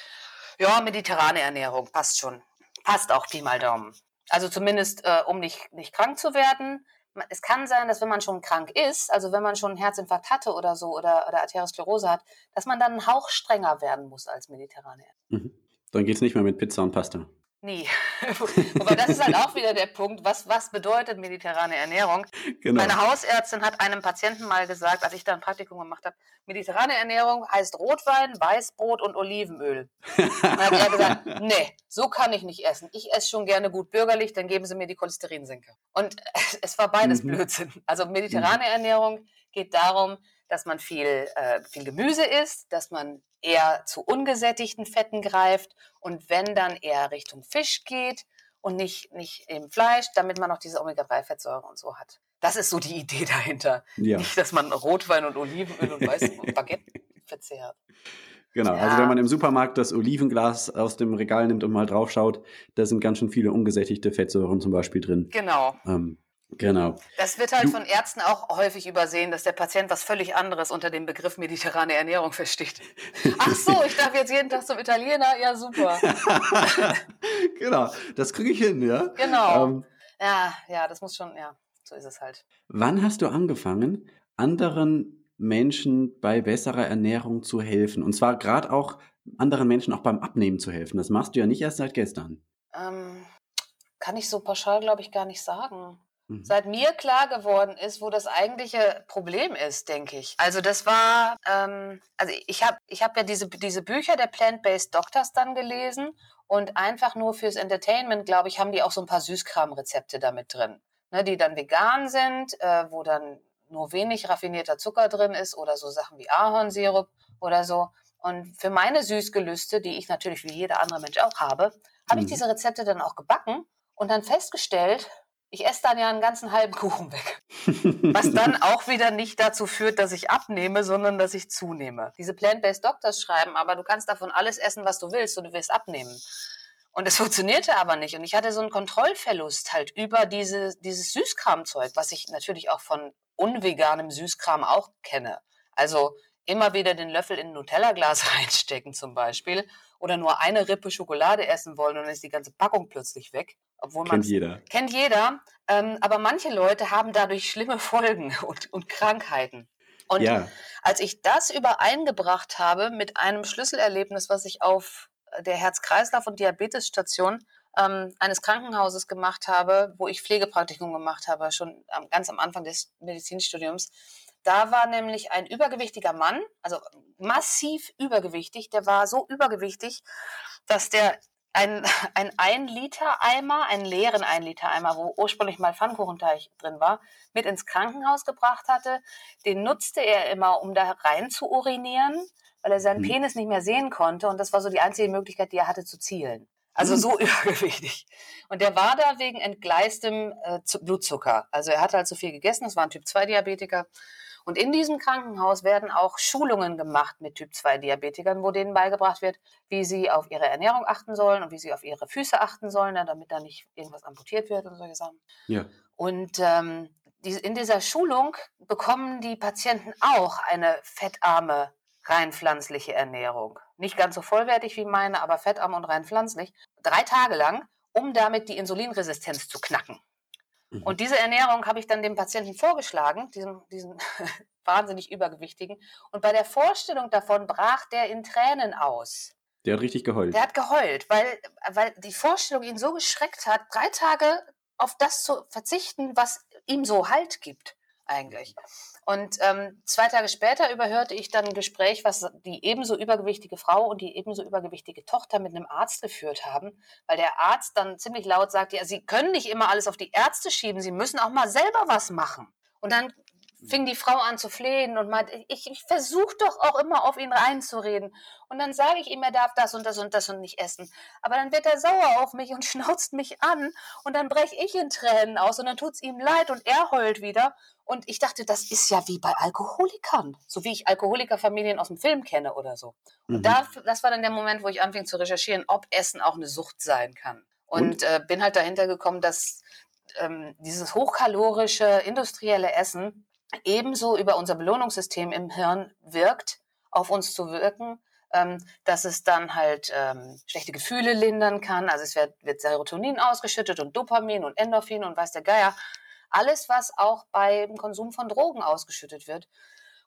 ja, mediterrane Ernährung, passt schon. Passt auch Pi mal Daumen. Also zumindest, äh, um nicht, nicht krank zu werden. Es kann sein, dass wenn man schon krank ist, also wenn man schon einen Herzinfarkt hatte oder so oder, oder Arteriosklerose hat, dass man dann einen Hauch strenger werden muss als Mediterraner. Mhm. Dann geht es nicht mehr mit Pizza und Pasta. Nie. Wobei das ist halt auch wieder der Punkt, was, was bedeutet mediterrane Ernährung? Genau. Meine Hausärztin hat einem Patienten mal gesagt, als ich da ein Praktikum gemacht habe, mediterrane Ernährung heißt Rotwein, Weißbrot und Olivenöl. dann hat er gesagt, nee, so kann ich nicht essen. Ich esse schon gerne gut bürgerlich, dann geben Sie mir die Cholesterinsenke. Und es war beides mhm. Blödsinn. Also mediterrane mhm. Ernährung geht darum, dass man viel, äh, viel Gemüse isst, dass man eher zu ungesättigten Fetten greift und wenn dann eher Richtung Fisch geht und nicht, nicht im Fleisch, damit man auch diese Omega-3-Fettsäure und so hat. Das ist so die Idee dahinter. Ja. Nicht, dass man Rotwein und Olivenöl und Weiß und Baguette verzehrt. Genau, ja. also wenn man im Supermarkt das Olivenglas aus dem Regal nimmt und mal draufschaut, da sind ganz schön viele ungesättigte Fettsäuren zum Beispiel drin. Genau. Ähm, Genau. Das wird halt du, von Ärzten auch häufig übersehen, dass der Patient was völlig anderes unter dem Begriff mediterrane Ernährung versteht. Ach so, ich darf jetzt jeden Tag zum Italiener? Ja, super. genau, das kriege ich hin, ja. Genau. Ähm, ja, ja, das muss schon, ja, so ist es halt. Wann hast du angefangen, anderen Menschen bei besserer Ernährung zu helfen? Und zwar gerade auch anderen Menschen auch beim Abnehmen zu helfen. Das machst du ja nicht erst seit gestern. Ähm, kann ich so pauschal, glaube ich, gar nicht sagen. Mhm. Seit mir klar geworden ist, wo das eigentliche Problem ist, denke ich. Also das war, ähm, also ich habe ich hab ja diese, diese Bücher der Plant-Based Doctors dann gelesen und einfach nur fürs Entertainment, glaube ich, haben die auch so ein paar Süßkram-Rezepte damit drin, ne, die dann vegan sind, äh, wo dann nur wenig raffinierter Zucker drin ist oder so Sachen wie Ahornsirup oder so. Und für meine Süßgelüste, die ich natürlich wie jeder andere Mensch auch habe, habe mhm. ich diese Rezepte dann auch gebacken und dann festgestellt, ich esse dann ja einen ganzen halben Kuchen weg. Was dann auch wieder nicht dazu führt, dass ich abnehme, sondern dass ich zunehme. Diese Plant-Based Doctors schreiben, aber du kannst davon alles essen, was du willst und du wirst abnehmen. Und es funktionierte aber nicht. Und ich hatte so einen Kontrollverlust halt über diese, dieses Süßkramzeug, was ich natürlich auch von unveganem Süßkram auch kenne. Also immer wieder den Löffel in ein Nutella-Glas reinstecken zum Beispiel oder nur eine Rippe Schokolade essen wollen und dann ist die ganze Packung plötzlich weg. Obwohl kennt jeder. Kennt jeder. Ähm, aber manche Leute haben dadurch schlimme Folgen und, und Krankheiten. Und ja. als ich das übereingebracht habe mit einem Schlüsselerlebnis, was ich auf der Herz-Kreislauf- und Diabetesstation ähm, eines Krankenhauses gemacht habe, wo ich Pflegepraktikum gemacht habe, schon ganz am Anfang des Medizinstudiums, da war nämlich ein übergewichtiger Mann, also massiv übergewichtig, der war so übergewichtig, dass der ein, ein 1 Liter Eimer, einen leeren 1 Liter Eimer, wo ursprünglich mal Pfannkuchenteig drin war, mit ins Krankenhaus gebracht hatte. Den nutzte er immer, um da rein zu urinieren, weil er seinen mhm. Penis nicht mehr sehen konnte und das war so die einzige Möglichkeit, die er hatte zu zielen. Also so übergewichtig. Und der war da wegen entgleistem äh, Blutzucker. Also er hatte halt zu viel gegessen, das war ein Typ 2 Diabetiker Und in diesem Krankenhaus werden auch Schulungen gemacht mit Typ-2-Diabetikern, wo denen beigebracht wird, wie sie auf ihre Ernährung achten sollen und wie sie auf ihre Füße achten sollen, damit da nicht irgendwas amputiert wird und solche Sachen. Ja. Und ähm, die, in dieser Schulung bekommen die Patienten auch eine fettarme, rein pflanzliche Ernährung. Nicht ganz so vollwertig wie meine, aber fettarm und rein pflanzlich. Drei Tage lang, um damit die Insulinresistenz zu knacken. Mhm. Und diese Ernährung habe ich dann dem Patienten vorgeschlagen, diesem, diesem wahnsinnig übergewichtigen. Und bei der Vorstellung davon brach der in Tränen aus. Der hat richtig geheult. Der hat geheult, weil, weil die Vorstellung ihn so geschreckt hat, drei Tage auf das zu verzichten, was ihm so Halt gibt, eigentlich. Und ähm, zwei Tage später überhörte ich dann ein Gespräch, was die ebenso übergewichtige Frau und die ebenso übergewichtige Tochter mit einem Arzt geführt haben, weil der Arzt dann ziemlich laut sagte, ja, Sie können nicht immer alles auf die Ärzte schieben, Sie müssen auch mal selber was machen. Und dann fing die Frau an zu flehen und meinte, ich, ich versuche doch auch immer auf ihn reinzureden. Und dann sage ich ihm, er darf das und das und das und nicht essen. Aber dann wird er sauer auf mich und schnauzt mich an und dann breche ich in Tränen aus und dann tut es ihm leid und er heult wieder. Und ich dachte, das ist ja wie bei Alkoholikern, so wie ich Alkoholikerfamilien aus dem Film kenne oder so. Und mhm. da, das war dann der Moment, wo ich anfing zu recherchieren, ob Essen auch eine Sucht sein kann. Und, und? Äh, bin halt dahinter gekommen, dass ähm, dieses hochkalorische industrielle Essen ebenso über unser Belohnungssystem im Hirn wirkt, auf uns zu wirken, ähm, dass es dann halt ähm, schlechte Gefühle lindern kann. Also es wird, wird Serotonin ausgeschüttet und Dopamin und Endorphin und weiß der Geier. Alles, was auch beim Konsum von Drogen ausgeschüttet wird.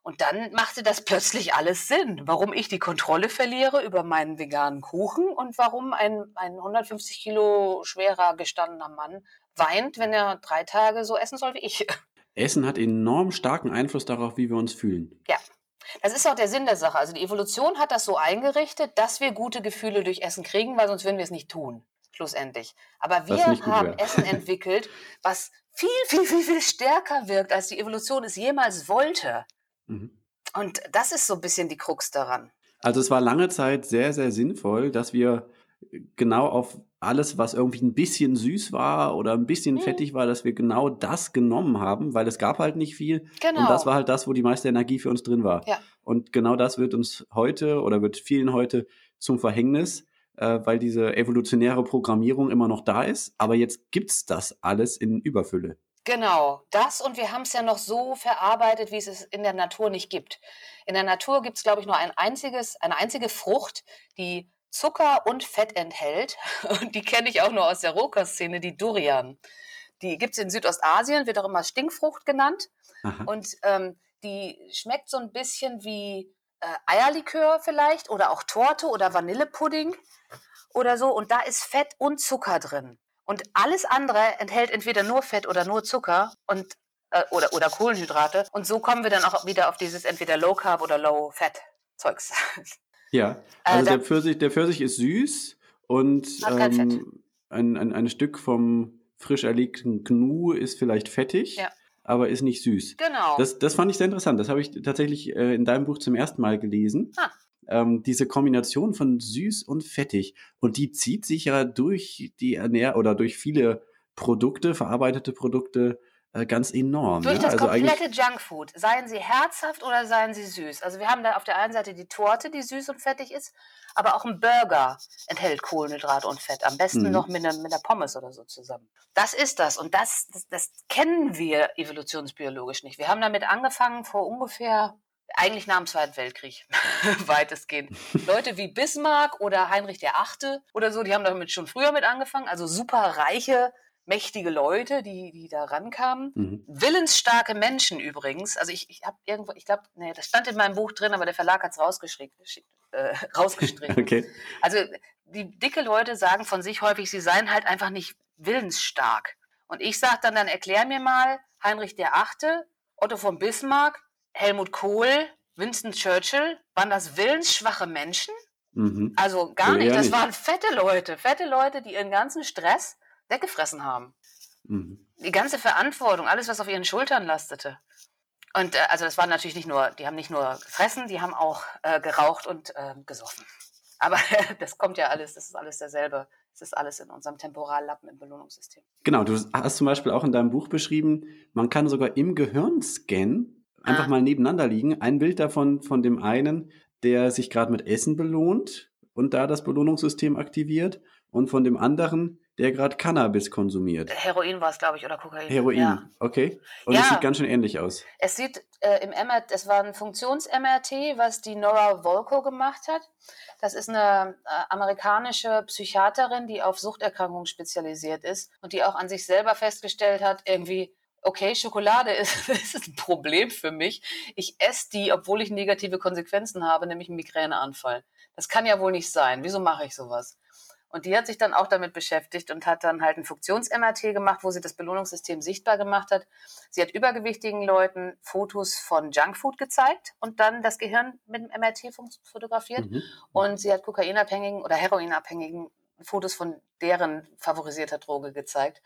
Und dann machte das plötzlich alles Sinn, warum ich die Kontrolle verliere über meinen veganen Kuchen und warum ein, ein 150 Kilo schwerer gestandener Mann weint, wenn er drei Tage so essen soll wie ich. Essen hat enorm starken Einfluss darauf, wie wir uns fühlen. Ja. Das ist auch der Sinn der Sache. Also die Evolution hat das so eingerichtet, dass wir gute Gefühle durch Essen kriegen, weil sonst würden wir es nicht tun, schlussendlich. Aber wir haben wäre. Essen entwickelt, was viel, viel, viel, viel stärker wirkt, als die Evolution es jemals wollte. Mhm. Und das ist so ein bisschen die Krux daran. Also es war lange Zeit sehr, sehr sinnvoll, dass wir genau auf alles, was irgendwie ein bisschen süß war oder ein bisschen mhm. fettig war, dass wir genau das genommen haben, weil es gab halt nicht viel. Genau. Und das war halt das, wo die meiste Energie für uns drin war. Ja. Und genau das wird uns heute oder wird vielen heute zum Verhängnis, äh, weil diese evolutionäre Programmierung immer noch da ist. Aber jetzt gibt's das alles in Überfülle. Genau, das und wir haben es ja noch so verarbeitet, wie es es in der Natur nicht gibt. In der Natur gibt es, glaube ich, nur ein einziges, eine einzige Frucht, die Zucker und Fett enthält. Und die kenne ich auch nur aus der Rohkostszene, die Durian. Die gibt es in Südostasien, wird auch immer Stinkfrucht genannt. Aha. Und ähm, die schmeckt so ein bisschen wie äh, Eierlikör vielleicht oder auch Torte oder Vanillepudding oder so. Und da ist Fett und Zucker drin. Und alles andere enthält entweder nur Fett oder nur Zucker und äh, oder, oder Kohlenhydrate. Und so kommen wir dann auch wieder auf dieses entweder Low Carb oder Low Fat Zeugs. Ja, äh, also äh, der, Pfirsich, der Pfirsich ist süß und ähm, ein, ein, ein Stück vom frisch erlegten Gnu ist vielleicht fettig. Ja aber ist nicht süß. Genau. Das, das fand ich sehr interessant. Das habe ich tatsächlich äh, in deinem Buch zum ersten Mal gelesen. Ah. Ähm, diese Kombination von süß und fettig. Und die zieht sich ja durch die Ernährung oder durch viele Produkte, verarbeitete Produkte äh, ganz enorm. Durch ja? das also komplette Junkfood. Seien sie herzhaft oder seien sie süß. Also wir haben da auf der einen Seite die Torte, die süß und fettig ist, aber auch ein Burger enthält Kohlenhydrate und Fett. Am besten mhm. noch mit einer, mit einer Pommes oder so zusammen. Das ist das. Und das, das, das kennen wir evolutionsbiologisch nicht. Wir haben damit angefangen vor ungefähr eigentlich nach dem Zweiten Weltkrieg, weitestgehend. Leute wie Bismarck oder Heinrich der Achte oder so, die haben damit schon früher mit angefangen. Also super reiche mächtige Leute, die, die da rankamen. Mhm. Willensstarke Menschen übrigens. Also ich, ich habe irgendwo, ich glaube, nee, das stand in meinem Buch drin, aber der Verlag hat es rausgeschrieben. Äh, rausgestrichen. okay. Also die dicke Leute sagen von sich häufig, sie seien halt einfach nicht willensstark. Und ich sage dann, dann erklär mir mal, Heinrich der Achte, Otto von Bismarck, Helmut Kohl, Winston Churchill, waren das willensschwache Menschen? Mhm. Also gar nicht. Das nicht. waren fette Leute, fette Leute, die ihren ganzen Stress weggefressen haben. Mhm. Die ganze Verantwortung, alles, was auf ihren Schultern lastete. Und äh, also das war natürlich nicht nur, die haben nicht nur gefressen, die haben auch äh, geraucht und äh, gesoffen. Aber das kommt ja alles, das ist alles derselbe. Das ist alles in unserem Temporallappen im Belohnungssystem. Genau, du hast zum Beispiel auch in deinem Buch beschrieben, man kann sogar im Gehirn scannen, einfach ah. mal nebeneinander liegen. Ein Bild davon von dem einen, der sich gerade mit Essen belohnt und da das Belohnungssystem aktiviert und von dem anderen, der gerade Cannabis konsumiert. Heroin war es, glaube ich, oder Kokain. Heroin, ja. okay. Und ja. es sieht ganz schön ähnlich aus. Es sieht äh, im MRT, es war ein Funktions-MRT, was die Nora Volko gemacht hat. Das ist eine äh, amerikanische Psychiaterin, die auf Suchterkrankungen spezialisiert ist und die auch an sich selber festgestellt hat, irgendwie, okay, Schokolade ist, ist ein Problem für mich. Ich esse die, obwohl ich negative Konsequenzen habe, nämlich einen Migräneanfall. Das kann ja wohl nicht sein. Wieso mache ich sowas? Und die hat sich dann auch damit beschäftigt und hat dann halt ein Funktions-MRT gemacht, wo sie das Belohnungssystem sichtbar gemacht hat. Sie hat übergewichtigen Leuten Fotos von Junkfood gezeigt und dann das Gehirn mit dem MRT fotografiert. Mhm. Und sie hat Kokainabhängigen oder Heroinabhängigen Fotos von deren favorisierter Droge gezeigt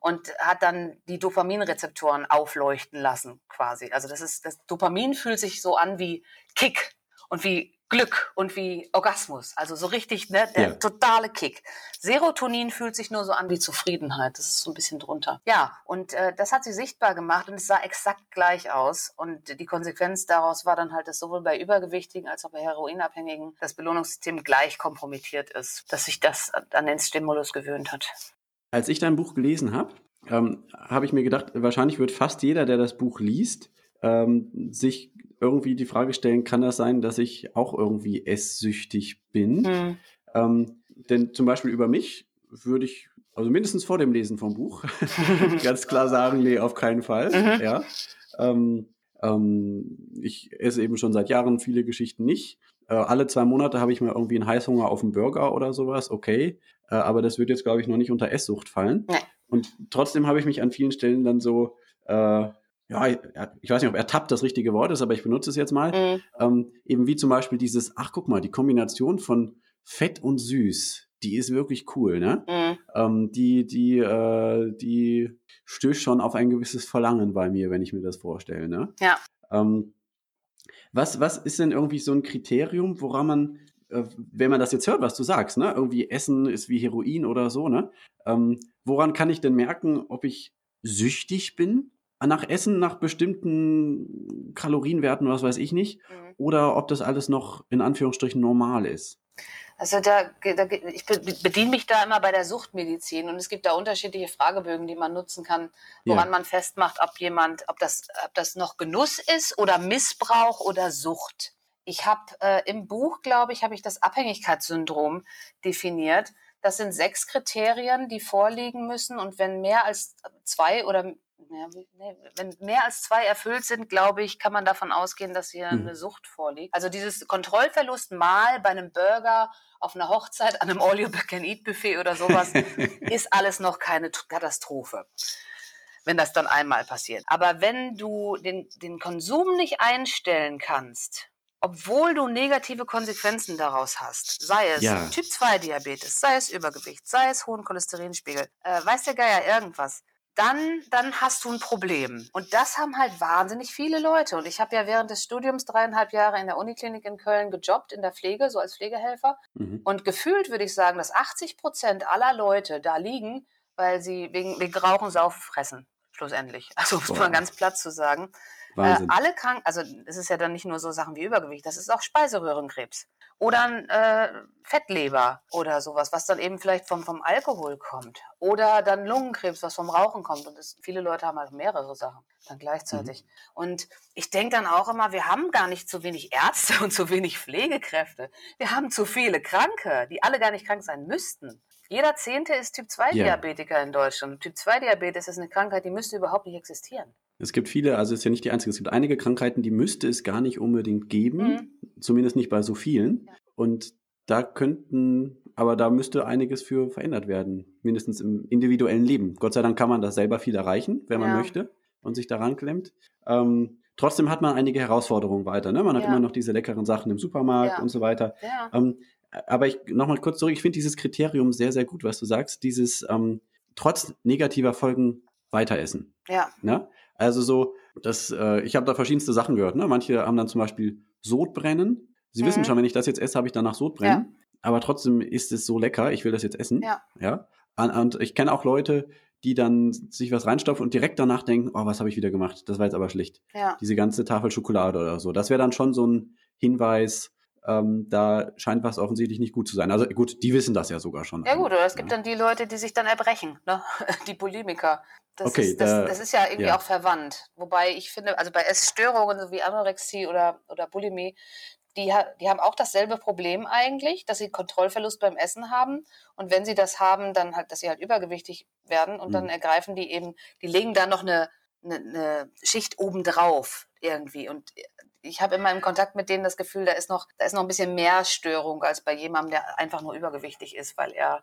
und hat dann die Dopaminrezeptoren aufleuchten lassen, quasi. Also das ist, das Dopamin fühlt sich so an wie Kick und wie Glück und wie Orgasmus. Also so richtig, ne, der ja. totale Kick. Serotonin fühlt sich nur so an wie Zufriedenheit. Das ist so ein bisschen drunter. Ja, und äh, das hat sie sichtbar gemacht und es sah exakt gleich aus. Und die Konsequenz daraus war dann halt, dass sowohl bei Übergewichtigen als auch bei Heroinabhängigen das Belohnungssystem gleich kompromittiert ist, dass sich das an den Stimulus gewöhnt hat. Als ich dein Buch gelesen habe, ähm, habe ich mir gedacht, wahrscheinlich wird fast jeder, der das Buch liest, ähm, sich irgendwie die Frage stellen, kann das sein, dass ich auch irgendwie esssüchtig bin? Hm. Ähm, denn zum Beispiel über mich würde ich, also mindestens vor dem Lesen vom Buch, ganz klar sagen, nee, auf keinen Fall. Mhm. Ja. Ähm, ähm, ich esse eben schon seit Jahren viele Geschichten nicht. Äh, alle zwei Monate habe ich mal irgendwie einen Heißhunger auf einen Burger oder sowas, okay. Äh, aber das wird jetzt, glaube ich, noch nicht unter Esssucht fallen. Nee. Und trotzdem habe ich mich an vielen Stellen dann so äh, ja, ich weiß nicht, ob ertappt das richtige Wort ist, aber ich benutze es jetzt mal. Mhm. Ähm, eben wie zum Beispiel dieses, ach guck mal, die Kombination von Fett und Süß, die ist wirklich cool, ne? Mhm. Ähm, die, die, äh, die stößt schon auf ein gewisses Verlangen bei mir, wenn ich mir das vorstelle, ne? Ja. Ähm, was, was ist denn irgendwie so ein Kriterium, woran man, äh, wenn man das jetzt hört, was du sagst, ne? Irgendwie Essen ist wie Heroin oder so, ne? Ähm, woran kann ich denn merken, ob ich süchtig bin? Nach Essen, nach bestimmten Kalorienwerten, was weiß ich nicht, mhm. oder ob das alles noch in Anführungsstrichen normal ist. Also da, da, ich bediene mich da immer bei der Suchtmedizin und es gibt da unterschiedliche Fragebögen, die man nutzen kann, woran ja. man festmacht, ob jemand, ob das, ob das noch Genuss ist oder Missbrauch oder Sucht. Ich habe äh, im Buch, glaube ich, habe ich das Abhängigkeitssyndrom definiert. Das sind sechs Kriterien, die vorliegen müssen und wenn mehr als zwei oder ja, wenn mehr als zwei erfüllt sind, glaube ich, kann man davon ausgehen, dass hier mhm. eine Sucht vorliegt. Also dieses Kontrollverlust mal bei einem Burger auf einer Hochzeit, an einem All-You-Can-Eat-Buffet oder sowas, ist alles noch keine Katastrophe wenn das dann einmal passiert. Aber wenn du den, den Konsum nicht einstellen kannst, obwohl du negative Konsequenzen daraus hast, sei es ja. Typ-2-Diabetes, sei es Übergewicht, sei es hohen Cholesterinspiegel, äh, weiß der Geier irgendwas, dann, dann hast du ein Problem. Und das haben halt wahnsinnig viele Leute. Und ich habe ja während des Studiums dreieinhalb Jahre in der Uniklinik in Köln gejobbt, in der Pflege, so als Pflegehelfer. Mhm. Und gefühlt würde ich sagen, dass 80 Prozent aller Leute da liegen, weil sie wegen, wegen Rauchen, Saufen, Fressen, schlussendlich. Also, um es mal ganz platt zu sagen. Äh, alle krank, also es ist ja dann nicht nur so Sachen wie Übergewicht, das ist auch Speiseröhrenkrebs oder ein äh, Fettleber oder sowas, was dann eben vielleicht vom, vom Alkohol kommt. Oder dann Lungenkrebs, was vom Rauchen kommt. Und das, viele Leute haben halt mehrere Sachen dann gleichzeitig. Mhm. Und ich denke dann auch immer, wir haben gar nicht zu wenig Ärzte und zu wenig Pflegekräfte. Wir haben zu viele Kranke, die alle gar nicht krank sein müssten. Jeder Zehnte ist Typ-2-Diabetiker yeah. in Deutschland. Typ-2-Diabetes ist eine Krankheit, die müsste überhaupt nicht existieren. Es gibt viele, also es ist ja nicht die einzige, es gibt einige Krankheiten, die müsste es gar nicht unbedingt geben, mhm. zumindest nicht bei so vielen. Ja. Und da könnten, aber da müsste einiges für verändert werden, mindestens im individuellen Leben. Gott sei Dank kann man das selber viel erreichen, wenn man ja. möchte und sich daran klemmt. Ähm, trotzdem hat man einige Herausforderungen weiter. Ne? Man hat immer noch diese leckeren Sachen im Supermarkt und so weiter. Ähm, aber ich nochmal kurz zurück, ich finde dieses Kriterium sehr, sehr gut, was du sagst, dieses ähm, trotz negativer Folgen weiter essen. Ja. Ne? Also so, das, äh, ich habe da verschiedenste Sachen gehört. Ne? Manche haben dann zum Beispiel Sodbrennen. Sie mhm. wissen schon, wenn ich das jetzt esse, habe ich danach Sodbrennen. Ja. Aber trotzdem ist es so lecker, ich will das jetzt essen. Ja. ja? Und, und ich kenne auch Leute, die dann sich was reinstopfen und direkt danach denken, oh, was habe ich wieder gemacht? Das war jetzt aber schlicht. Ja. Diese ganze Tafel Schokolade oder so. Das wäre dann schon so ein Hinweis, ähm, da scheint was offensichtlich nicht gut zu sein. Also gut, die wissen das ja sogar schon. Ja gut, oder es gibt ja. dann die Leute, die sich dann erbrechen, ne? die Bulimiker. Das, okay, ist, das, da, das ist ja irgendwie ja. auch verwandt. Wobei ich finde, also bei Essstörungen so wie Anorexie oder, oder Bulimie, die, die haben auch dasselbe Problem eigentlich, dass sie Kontrollverlust beim Essen haben. Und wenn sie das haben, dann halt, dass sie halt übergewichtig werden und mhm. dann ergreifen die eben, die legen da noch eine, eine, eine Schicht obendrauf irgendwie. Und ich habe immer im Kontakt mit denen das Gefühl, da ist noch, da ist noch ein bisschen mehr Störung als bei jemandem, der einfach nur übergewichtig ist, weil er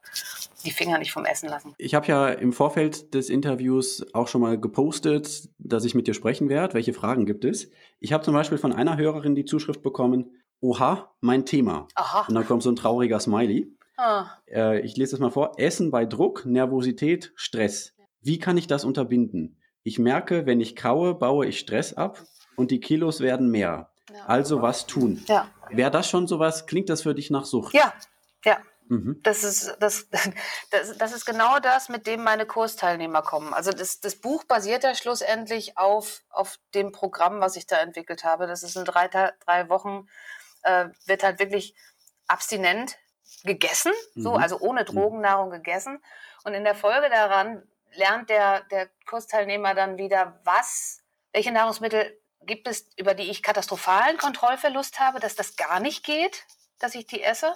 die Finger nicht vom Essen lassen. Ich habe ja im Vorfeld des Interviews auch schon mal gepostet, dass ich mit dir sprechen werde. Welche Fragen gibt es? Ich habe zum Beispiel von einer Hörerin die Zuschrift bekommen, Oha, mein Thema. Aha. Und dann kommt so ein trauriger Smiley. Ah. Äh, ich lese das mal vor. Essen bei Druck, Nervosität, Stress. Wie kann ich das unterbinden? Ich merke, wenn ich kaue, baue ich Stress ab und die Kilos werden mehr. Ja. Also was tun? Ja. Wäre das schon sowas? Klingt das für dich nach Sucht? Ja, ja. Mhm. Das, ist, das, das, das ist genau das, mit dem meine Kursteilnehmer kommen. Also das, das Buch basiert ja schlussendlich auf, auf dem Programm, was ich da entwickelt habe. Das ist in drei, drei Wochen, äh, wird halt wirklich abstinent gegessen, mhm. so, also ohne. Drogennahrung gegessen. Und in der Folge daran lernt der, der Kursteilnehmer dann wieder, was, welche Nahrungsmittel gibt es, über die ich katastrophalen Kontrollverlust habe, dass das gar nicht geht, dass ich die esse?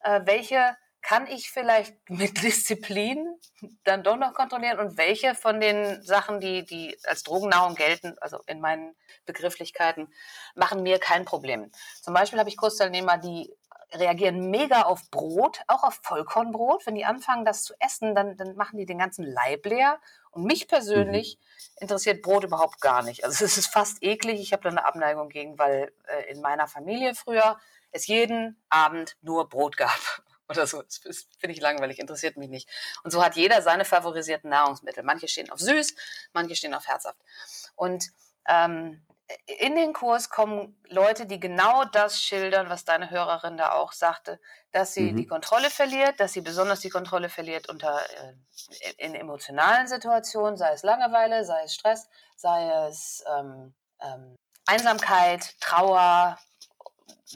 Äh, welche kann ich vielleicht mit Disziplin dann doch noch kontrollieren und welche von den Sachen, die, die als Drogennahrung gelten, also in meinen Begrifflichkeiten, machen mir kein Problem. Zum Beispiel habe ich Kursteilnehmer, die reagieren mega auf Brot, auch auf Vollkornbrot. Wenn die anfangen, das zu essen, dann, dann machen die den ganzen Leib leer. Und mich persönlich mhm. interessiert Brot überhaupt gar nicht. Also es ist fast eklig. Ich habe da eine Abneigung gegen, weil äh, in meiner Familie früher es jeden Abend nur Brot gab. Oder so. Das, das finde ich langweilig, interessiert mich nicht. Und so hat jeder seine favorisierten Nahrungsmittel. Manche stehen auf süß, manche stehen auf herzhaft. Und ähm, in den Kurs kommen Leute, die genau das schildern, was deine Hörerin da auch sagte, dass sie mhm. die Kontrolle verliert, dass sie besonders die Kontrolle verliert unter äh, in emotionalen Situationen, sei es Langeweile, sei es Stress, sei es ähm, ähm, Einsamkeit, Trauer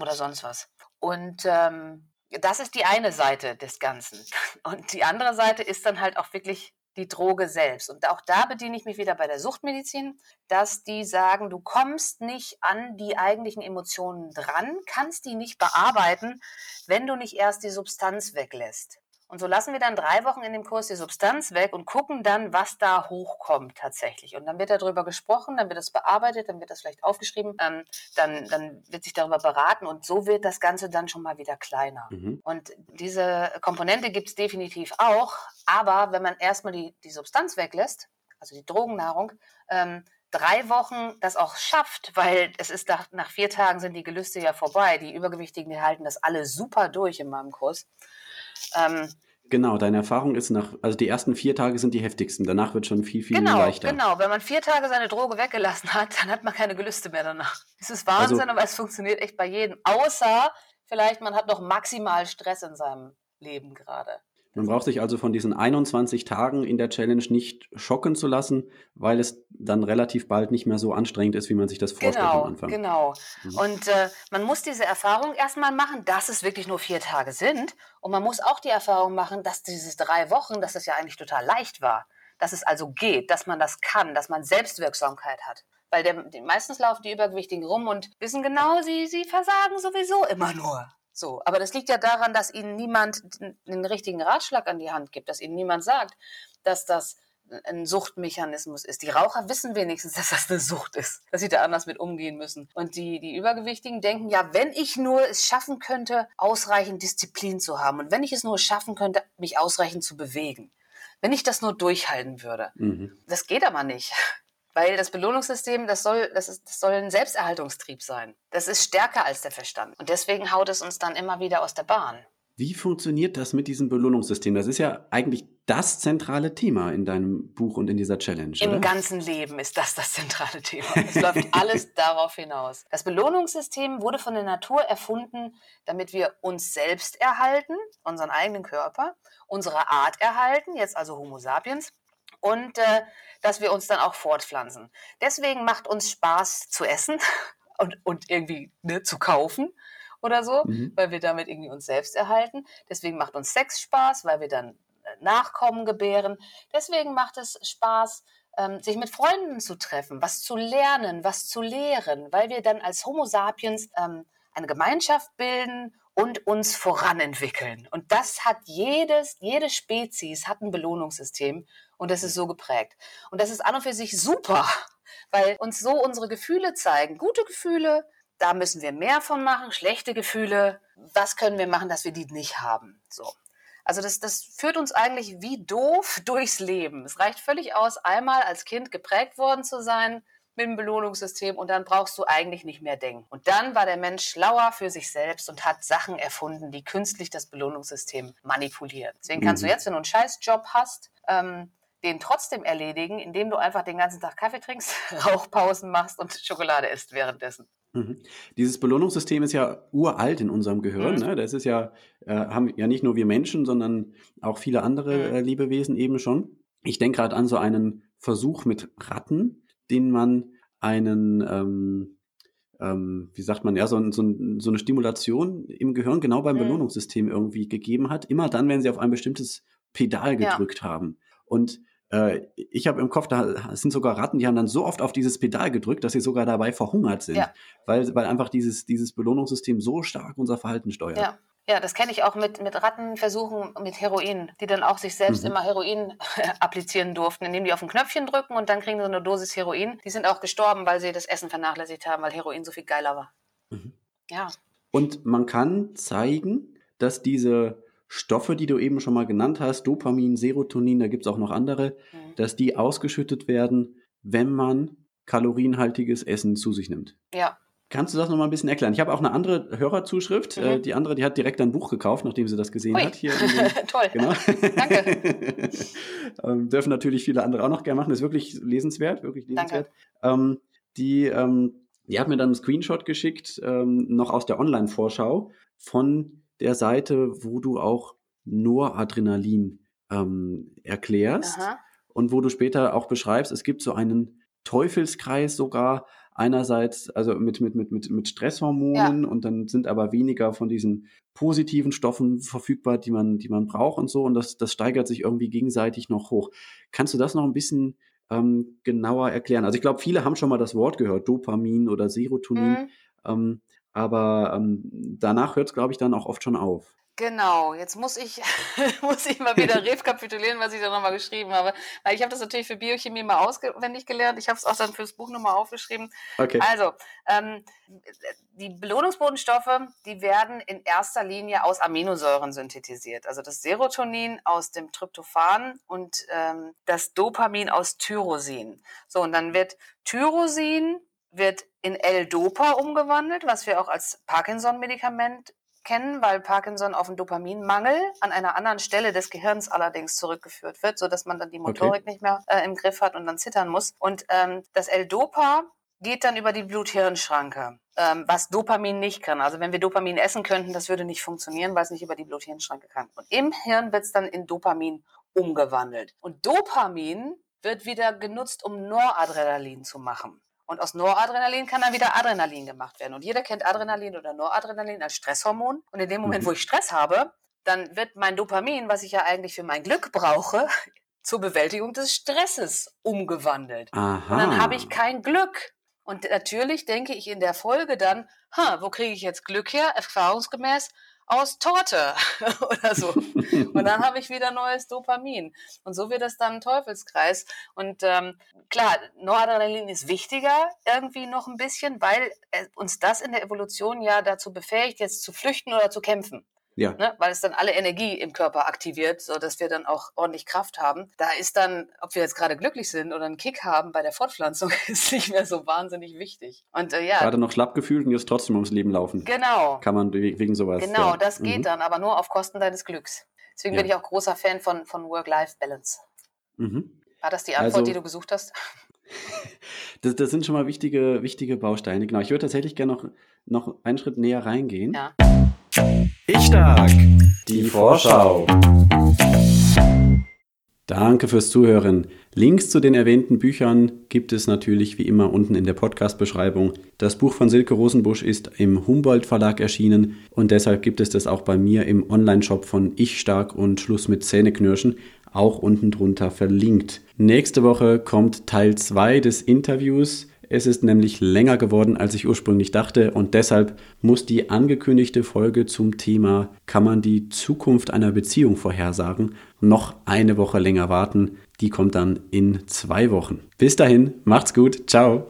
oder sonst was. Und ähm, das ist die eine Seite des Ganzen. Und die andere Seite ist dann halt auch wirklich die Droge selbst. Und auch da bediene ich mich wieder bei der Suchtmedizin, dass die sagen, du kommst nicht an die eigentlichen Emotionen dran, kannst die nicht bearbeiten, wenn du nicht erst die Substanz weglässt. Und so lassen wir dann drei Wochen in dem Kurs die Substanz weg und gucken dann, was da hochkommt tatsächlich. Und dann wird darüber gesprochen, dann wird das bearbeitet, dann wird das vielleicht aufgeschrieben, ähm, dann, dann wird sich darüber beraten und so wird das Ganze dann schon mal wieder kleiner. Mhm. Und diese Komponente gibt es definitiv auch, aber wenn man erstmal die, die Substanz weglässt, also die Drogennahrung, ähm, drei Wochen das auch schafft, weil es ist nach, nach vier Tagen sind die Gelüste ja vorbei. Die Übergewichtigen, die halten das alle super durch in meinem Kurs. Ähm, Genau, deine Erfahrung ist nach, also die ersten vier Tage sind die heftigsten, danach wird schon viel, viel genau, leichter. Genau, wenn man vier Tage seine Droge weggelassen hat, dann hat man keine Gelüste mehr danach. Es ist Wahnsinn, also, aber es funktioniert echt bei jedem. Außer vielleicht man hat noch maximal Stress in seinem Leben gerade. Man braucht sich also von diesen 21 Tagen in der Challenge nicht schocken zu lassen, weil es dann relativ bald nicht mehr so anstrengend ist, wie man sich das vorstellt genau, am Anfang. Genau, mhm. Und äh, man muss diese Erfahrung erstmal machen, dass es wirklich nur vier Tage sind. Und man muss auch die Erfahrung machen, dass dieses drei Wochen, dass es ja eigentlich total leicht war. Dass es also geht, dass man das kann, dass man Selbstwirksamkeit hat. Weil der, meistens laufen die Übergewichtigen rum und wissen genau, sie, sie versagen sowieso immer nur. So, aber das liegt ja daran, dass ihnen niemand den richtigen Ratschlag an die Hand gibt, dass ihnen niemand sagt, dass das ein Suchtmechanismus ist. Die Raucher wissen wenigstens, dass das eine Sucht ist, dass sie da anders mit umgehen müssen. Und die, die Übergewichtigen denken, ja, wenn ich nur es schaffen könnte, ausreichend Disziplin zu haben und wenn ich es nur schaffen könnte, mich ausreichend zu bewegen, wenn ich das nur durchhalten würde. Mhm. Das geht aber nicht. Weil das Belohnungssystem, das soll, das, ist, das soll ein Selbsterhaltungstrieb sein. Das ist stärker als der Verstand. Und deswegen haut es uns dann immer wieder aus der Bahn. Wie funktioniert das mit diesem Belohnungssystem? Das ist ja eigentlich das zentrale Thema in deinem Buch und in dieser Challenge. Im oder? ganzen Leben ist das das zentrale Thema. Es läuft alles darauf hinaus. Das Belohnungssystem wurde von der Natur erfunden, damit wir uns selbst erhalten, unseren eigenen Körper, unsere Art erhalten, jetzt also Homo sapiens, und äh, dass wir uns dann auch fortpflanzen. Deswegen macht uns Spaß zu essen und, und irgendwie ne, zu kaufen oder so, mhm. weil wir damit irgendwie uns selbst erhalten. Deswegen macht uns Sex Spaß, weil wir dann äh, Nachkommen gebären. Deswegen macht es Spaß, ähm, sich mit Freunden zu treffen, was zu lernen, was zu lehren, weil wir dann als Homo sapiens ähm, eine Gemeinschaft bilden und uns voranentwickeln. Und das hat jedes, jede Spezies hat ein Belohnungssystem und das ist so geprägt. Und das ist an und für sich super, weil uns so unsere Gefühle zeigen. Gute Gefühle, da müssen wir mehr von machen. Schlechte Gefühle, was können wir machen, dass wir die nicht haben? So. Also das, das führt uns eigentlich wie doof durchs Leben. Es reicht völlig aus, einmal als Kind geprägt worden zu sein, mit dem Belohnungssystem und dann brauchst du eigentlich nicht mehr denken. Und dann war der Mensch schlauer für sich selbst und hat Sachen erfunden, die künstlich das Belohnungssystem manipulieren. Deswegen kannst mhm. du jetzt, wenn du einen Scheißjob hast, ähm, den trotzdem erledigen, indem du einfach den ganzen Tag Kaffee trinkst, Rauchpausen machst und Schokolade isst währenddessen. Mhm. Dieses Belohnungssystem ist ja uralt in unserem Gehirn. Mhm. Ne? Das ist ja, äh, haben ja nicht nur wir Menschen, sondern auch viele andere mhm. äh, Lebewesen eben schon. Ich denke gerade an so einen Versuch mit Ratten, denen man einen, ähm, ähm, wie sagt man, ja, so, so, so, eine Stimulation im Gehirn genau beim mhm. Belohnungssystem irgendwie gegeben hat. Immer dann, wenn sie auf ein bestimmtes Pedal gedrückt ja. haben. Und äh, ich habe im Kopf, da sind sogar Ratten, die haben dann so oft auf dieses Pedal gedrückt, dass sie sogar dabei verhungert sind. Ja. Weil, weil einfach dieses, dieses Belohnungssystem so stark unser Verhalten steuert. Ja. Ja, das kenne ich auch mit, mit Rattenversuchen mit Heroin, die dann auch sich selbst mhm. immer Heroin applizieren durften, indem die auf ein Knöpfchen drücken und dann kriegen sie eine Dosis Heroin. Die sind auch gestorben, weil sie das Essen vernachlässigt haben, weil Heroin so viel geiler war. Mhm. Ja. Und man kann zeigen, dass diese Stoffe, die du eben schon mal genannt hast, Dopamin, Serotonin, da gibt es auch noch andere, mhm. dass die ausgeschüttet werden, wenn man kalorienhaltiges Essen zu sich nimmt. Ja, Kannst du das noch mal ein bisschen erklären? Ich habe auch eine andere Hörerzuschrift. Mhm. Äh, die andere, die hat direkt ein Buch gekauft, nachdem sie das gesehen Ui. hat. Hier Toll. Genau. Danke. ähm, dürfen natürlich viele andere auch noch gerne machen. Das ist wirklich lesenswert, wirklich lesenswert. Ähm, die, ähm, die hat mir dann einen Screenshot geschickt, ähm, noch aus der Online-Vorschau von der Seite, wo du auch Noradrenalin ähm, erklärst Aha. und wo du später auch beschreibst, es gibt so einen Teufelskreis sogar, einerseits also mit, mit, mit, mit, mit Stresshormonen ja. und dann sind aber weniger von diesen positiven Stoffen verfügbar, die man, die man braucht und so. Und das, das steigert sich irgendwie gegenseitig noch hoch. Kannst du das noch ein bisschen ähm, genauer erklären? Also ich glaube, viele haben schon mal das Wort gehört, Dopamin oder Serotonin. Mhm. Ähm, aber ähm, danach hört es, glaube ich, dann auch oft schon auf. Genau, jetzt muss ich, muss ich mal wieder rekapitulieren, was ich da nochmal geschrieben habe. Weil ich habe das natürlich für Biochemie mal auswendig gelernt. Ich habe es auch dann fürs Buch nochmal aufgeschrieben. Okay. Also, ähm, die Belohnungsbodenstoffe, die werden in erster Linie aus Aminosäuren synthetisiert. Also das Serotonin aus dem Tryptophan und ähm, das Dopamin aus Tyrosin. So, und dann wird Tyrosin wird in L-Dopa umgewandelt, was wir auch als Parkinson-Medikament kennen, weil Parkinson auf einen Dopaminmangel an einer anderen Stelle des Gehirns allerdings zurückgeführt wird, sodass man dann die Motorik okay. nicht mehr äh, im Griff hat und dann zittern muss. Und ähm, das L-Dopa geht dann über die Blut-Hirn-Schranke, ähm, was Dopamin nicht kann. Also wenn wir Dopamin essen könnten, das würde nicht funktionieren, weil es nicht über die Blut-Hirn-Schranke kann. Und im Hirn wird es dann in Dopamin umgewandelt. Und Dopamin wird wieder genutzt, um Noradrenalin zu machen. Und aus Noradrenalin kann dann wieder Adrenalin gemacht werden. Und jeder kennt Adrenalin oder Noradrenalin als Stresshormon. Und in dem Moment, wo mhm. ich Stress habe, dann wird mein Dopamin, was ich ja eigentlich für mein Glück brauche, zur Bewältigung des Stresses umgewandelt. Aha. Und dann habe ich kein Glück. Und natürlich denke ich in der Folge dann, wo kriege ich jetzt Glück her? Erfahrungsgemäß aus Torte oder so. Und dann habe ich wieder neues Dopamin. Und so wird es dann ein Teufelskreis. Und ähm, klar, Noradrenalin ist wichtiger irgendwie noch ein bisschen, weil uns das in der Evolution ja dazu befähigt, jetzt zu flüchten oder zu kämpfen. Ja. Ne? Weil es dann alle Energie im Körper aktiviert, sodass wir dann auch ordentlich Kraft haben. Da ist dann, ob wir jetzt gerade glücklich sind oder einen Kick haben bei der Fortpflanzung, ist nicht mehr so wahnsinnig wichtig. Und äh, ja. Gerade noch schlapp gefühlt und jetzt trotzdem ums Leben laufen. Genau. Kann man wegen sowas. Genau, ja. das geht mhm. dann, aber nur auf Kosten deines Glücks. Deswegen ja. bin ich auch großer Fan von, von Work-Life-Balance. Mhm. War das die Antwort, also, die du gesucht hast? das, das, sind schon mal wichtige, wichtige Bausteine. Genau. Ich würde tatsächlich gerne noch, noch einen Schritt näher reingehen. Ja. Ich stark. Die Vorschau. Danke fürs Zuhören. Links zu den erwähnten Büchern gibt es natürlich wie immer unten in der Podcast-Beschreibung. Das Buch von Silke Rosenbusch ist im Humboldt Verlag erschienen und deshalb gibt es das auch bei mir im Online-Shop von Ich Stark und Schluss mit Zähneknirschen, auch unten drunter verlinkt. Nächste Woche kommt Teil 2 des Interviews es ist nämlich länger geworden, als ich ursprünglich dachte und deshalb muss die angekündigte Folge zum Thema Kann man die Zukunft einer Beziehung vorhersagen noch eine Woche länger warten. Die kommt dann in zwei Wochen. Bis dahin, macht's gut, ciao.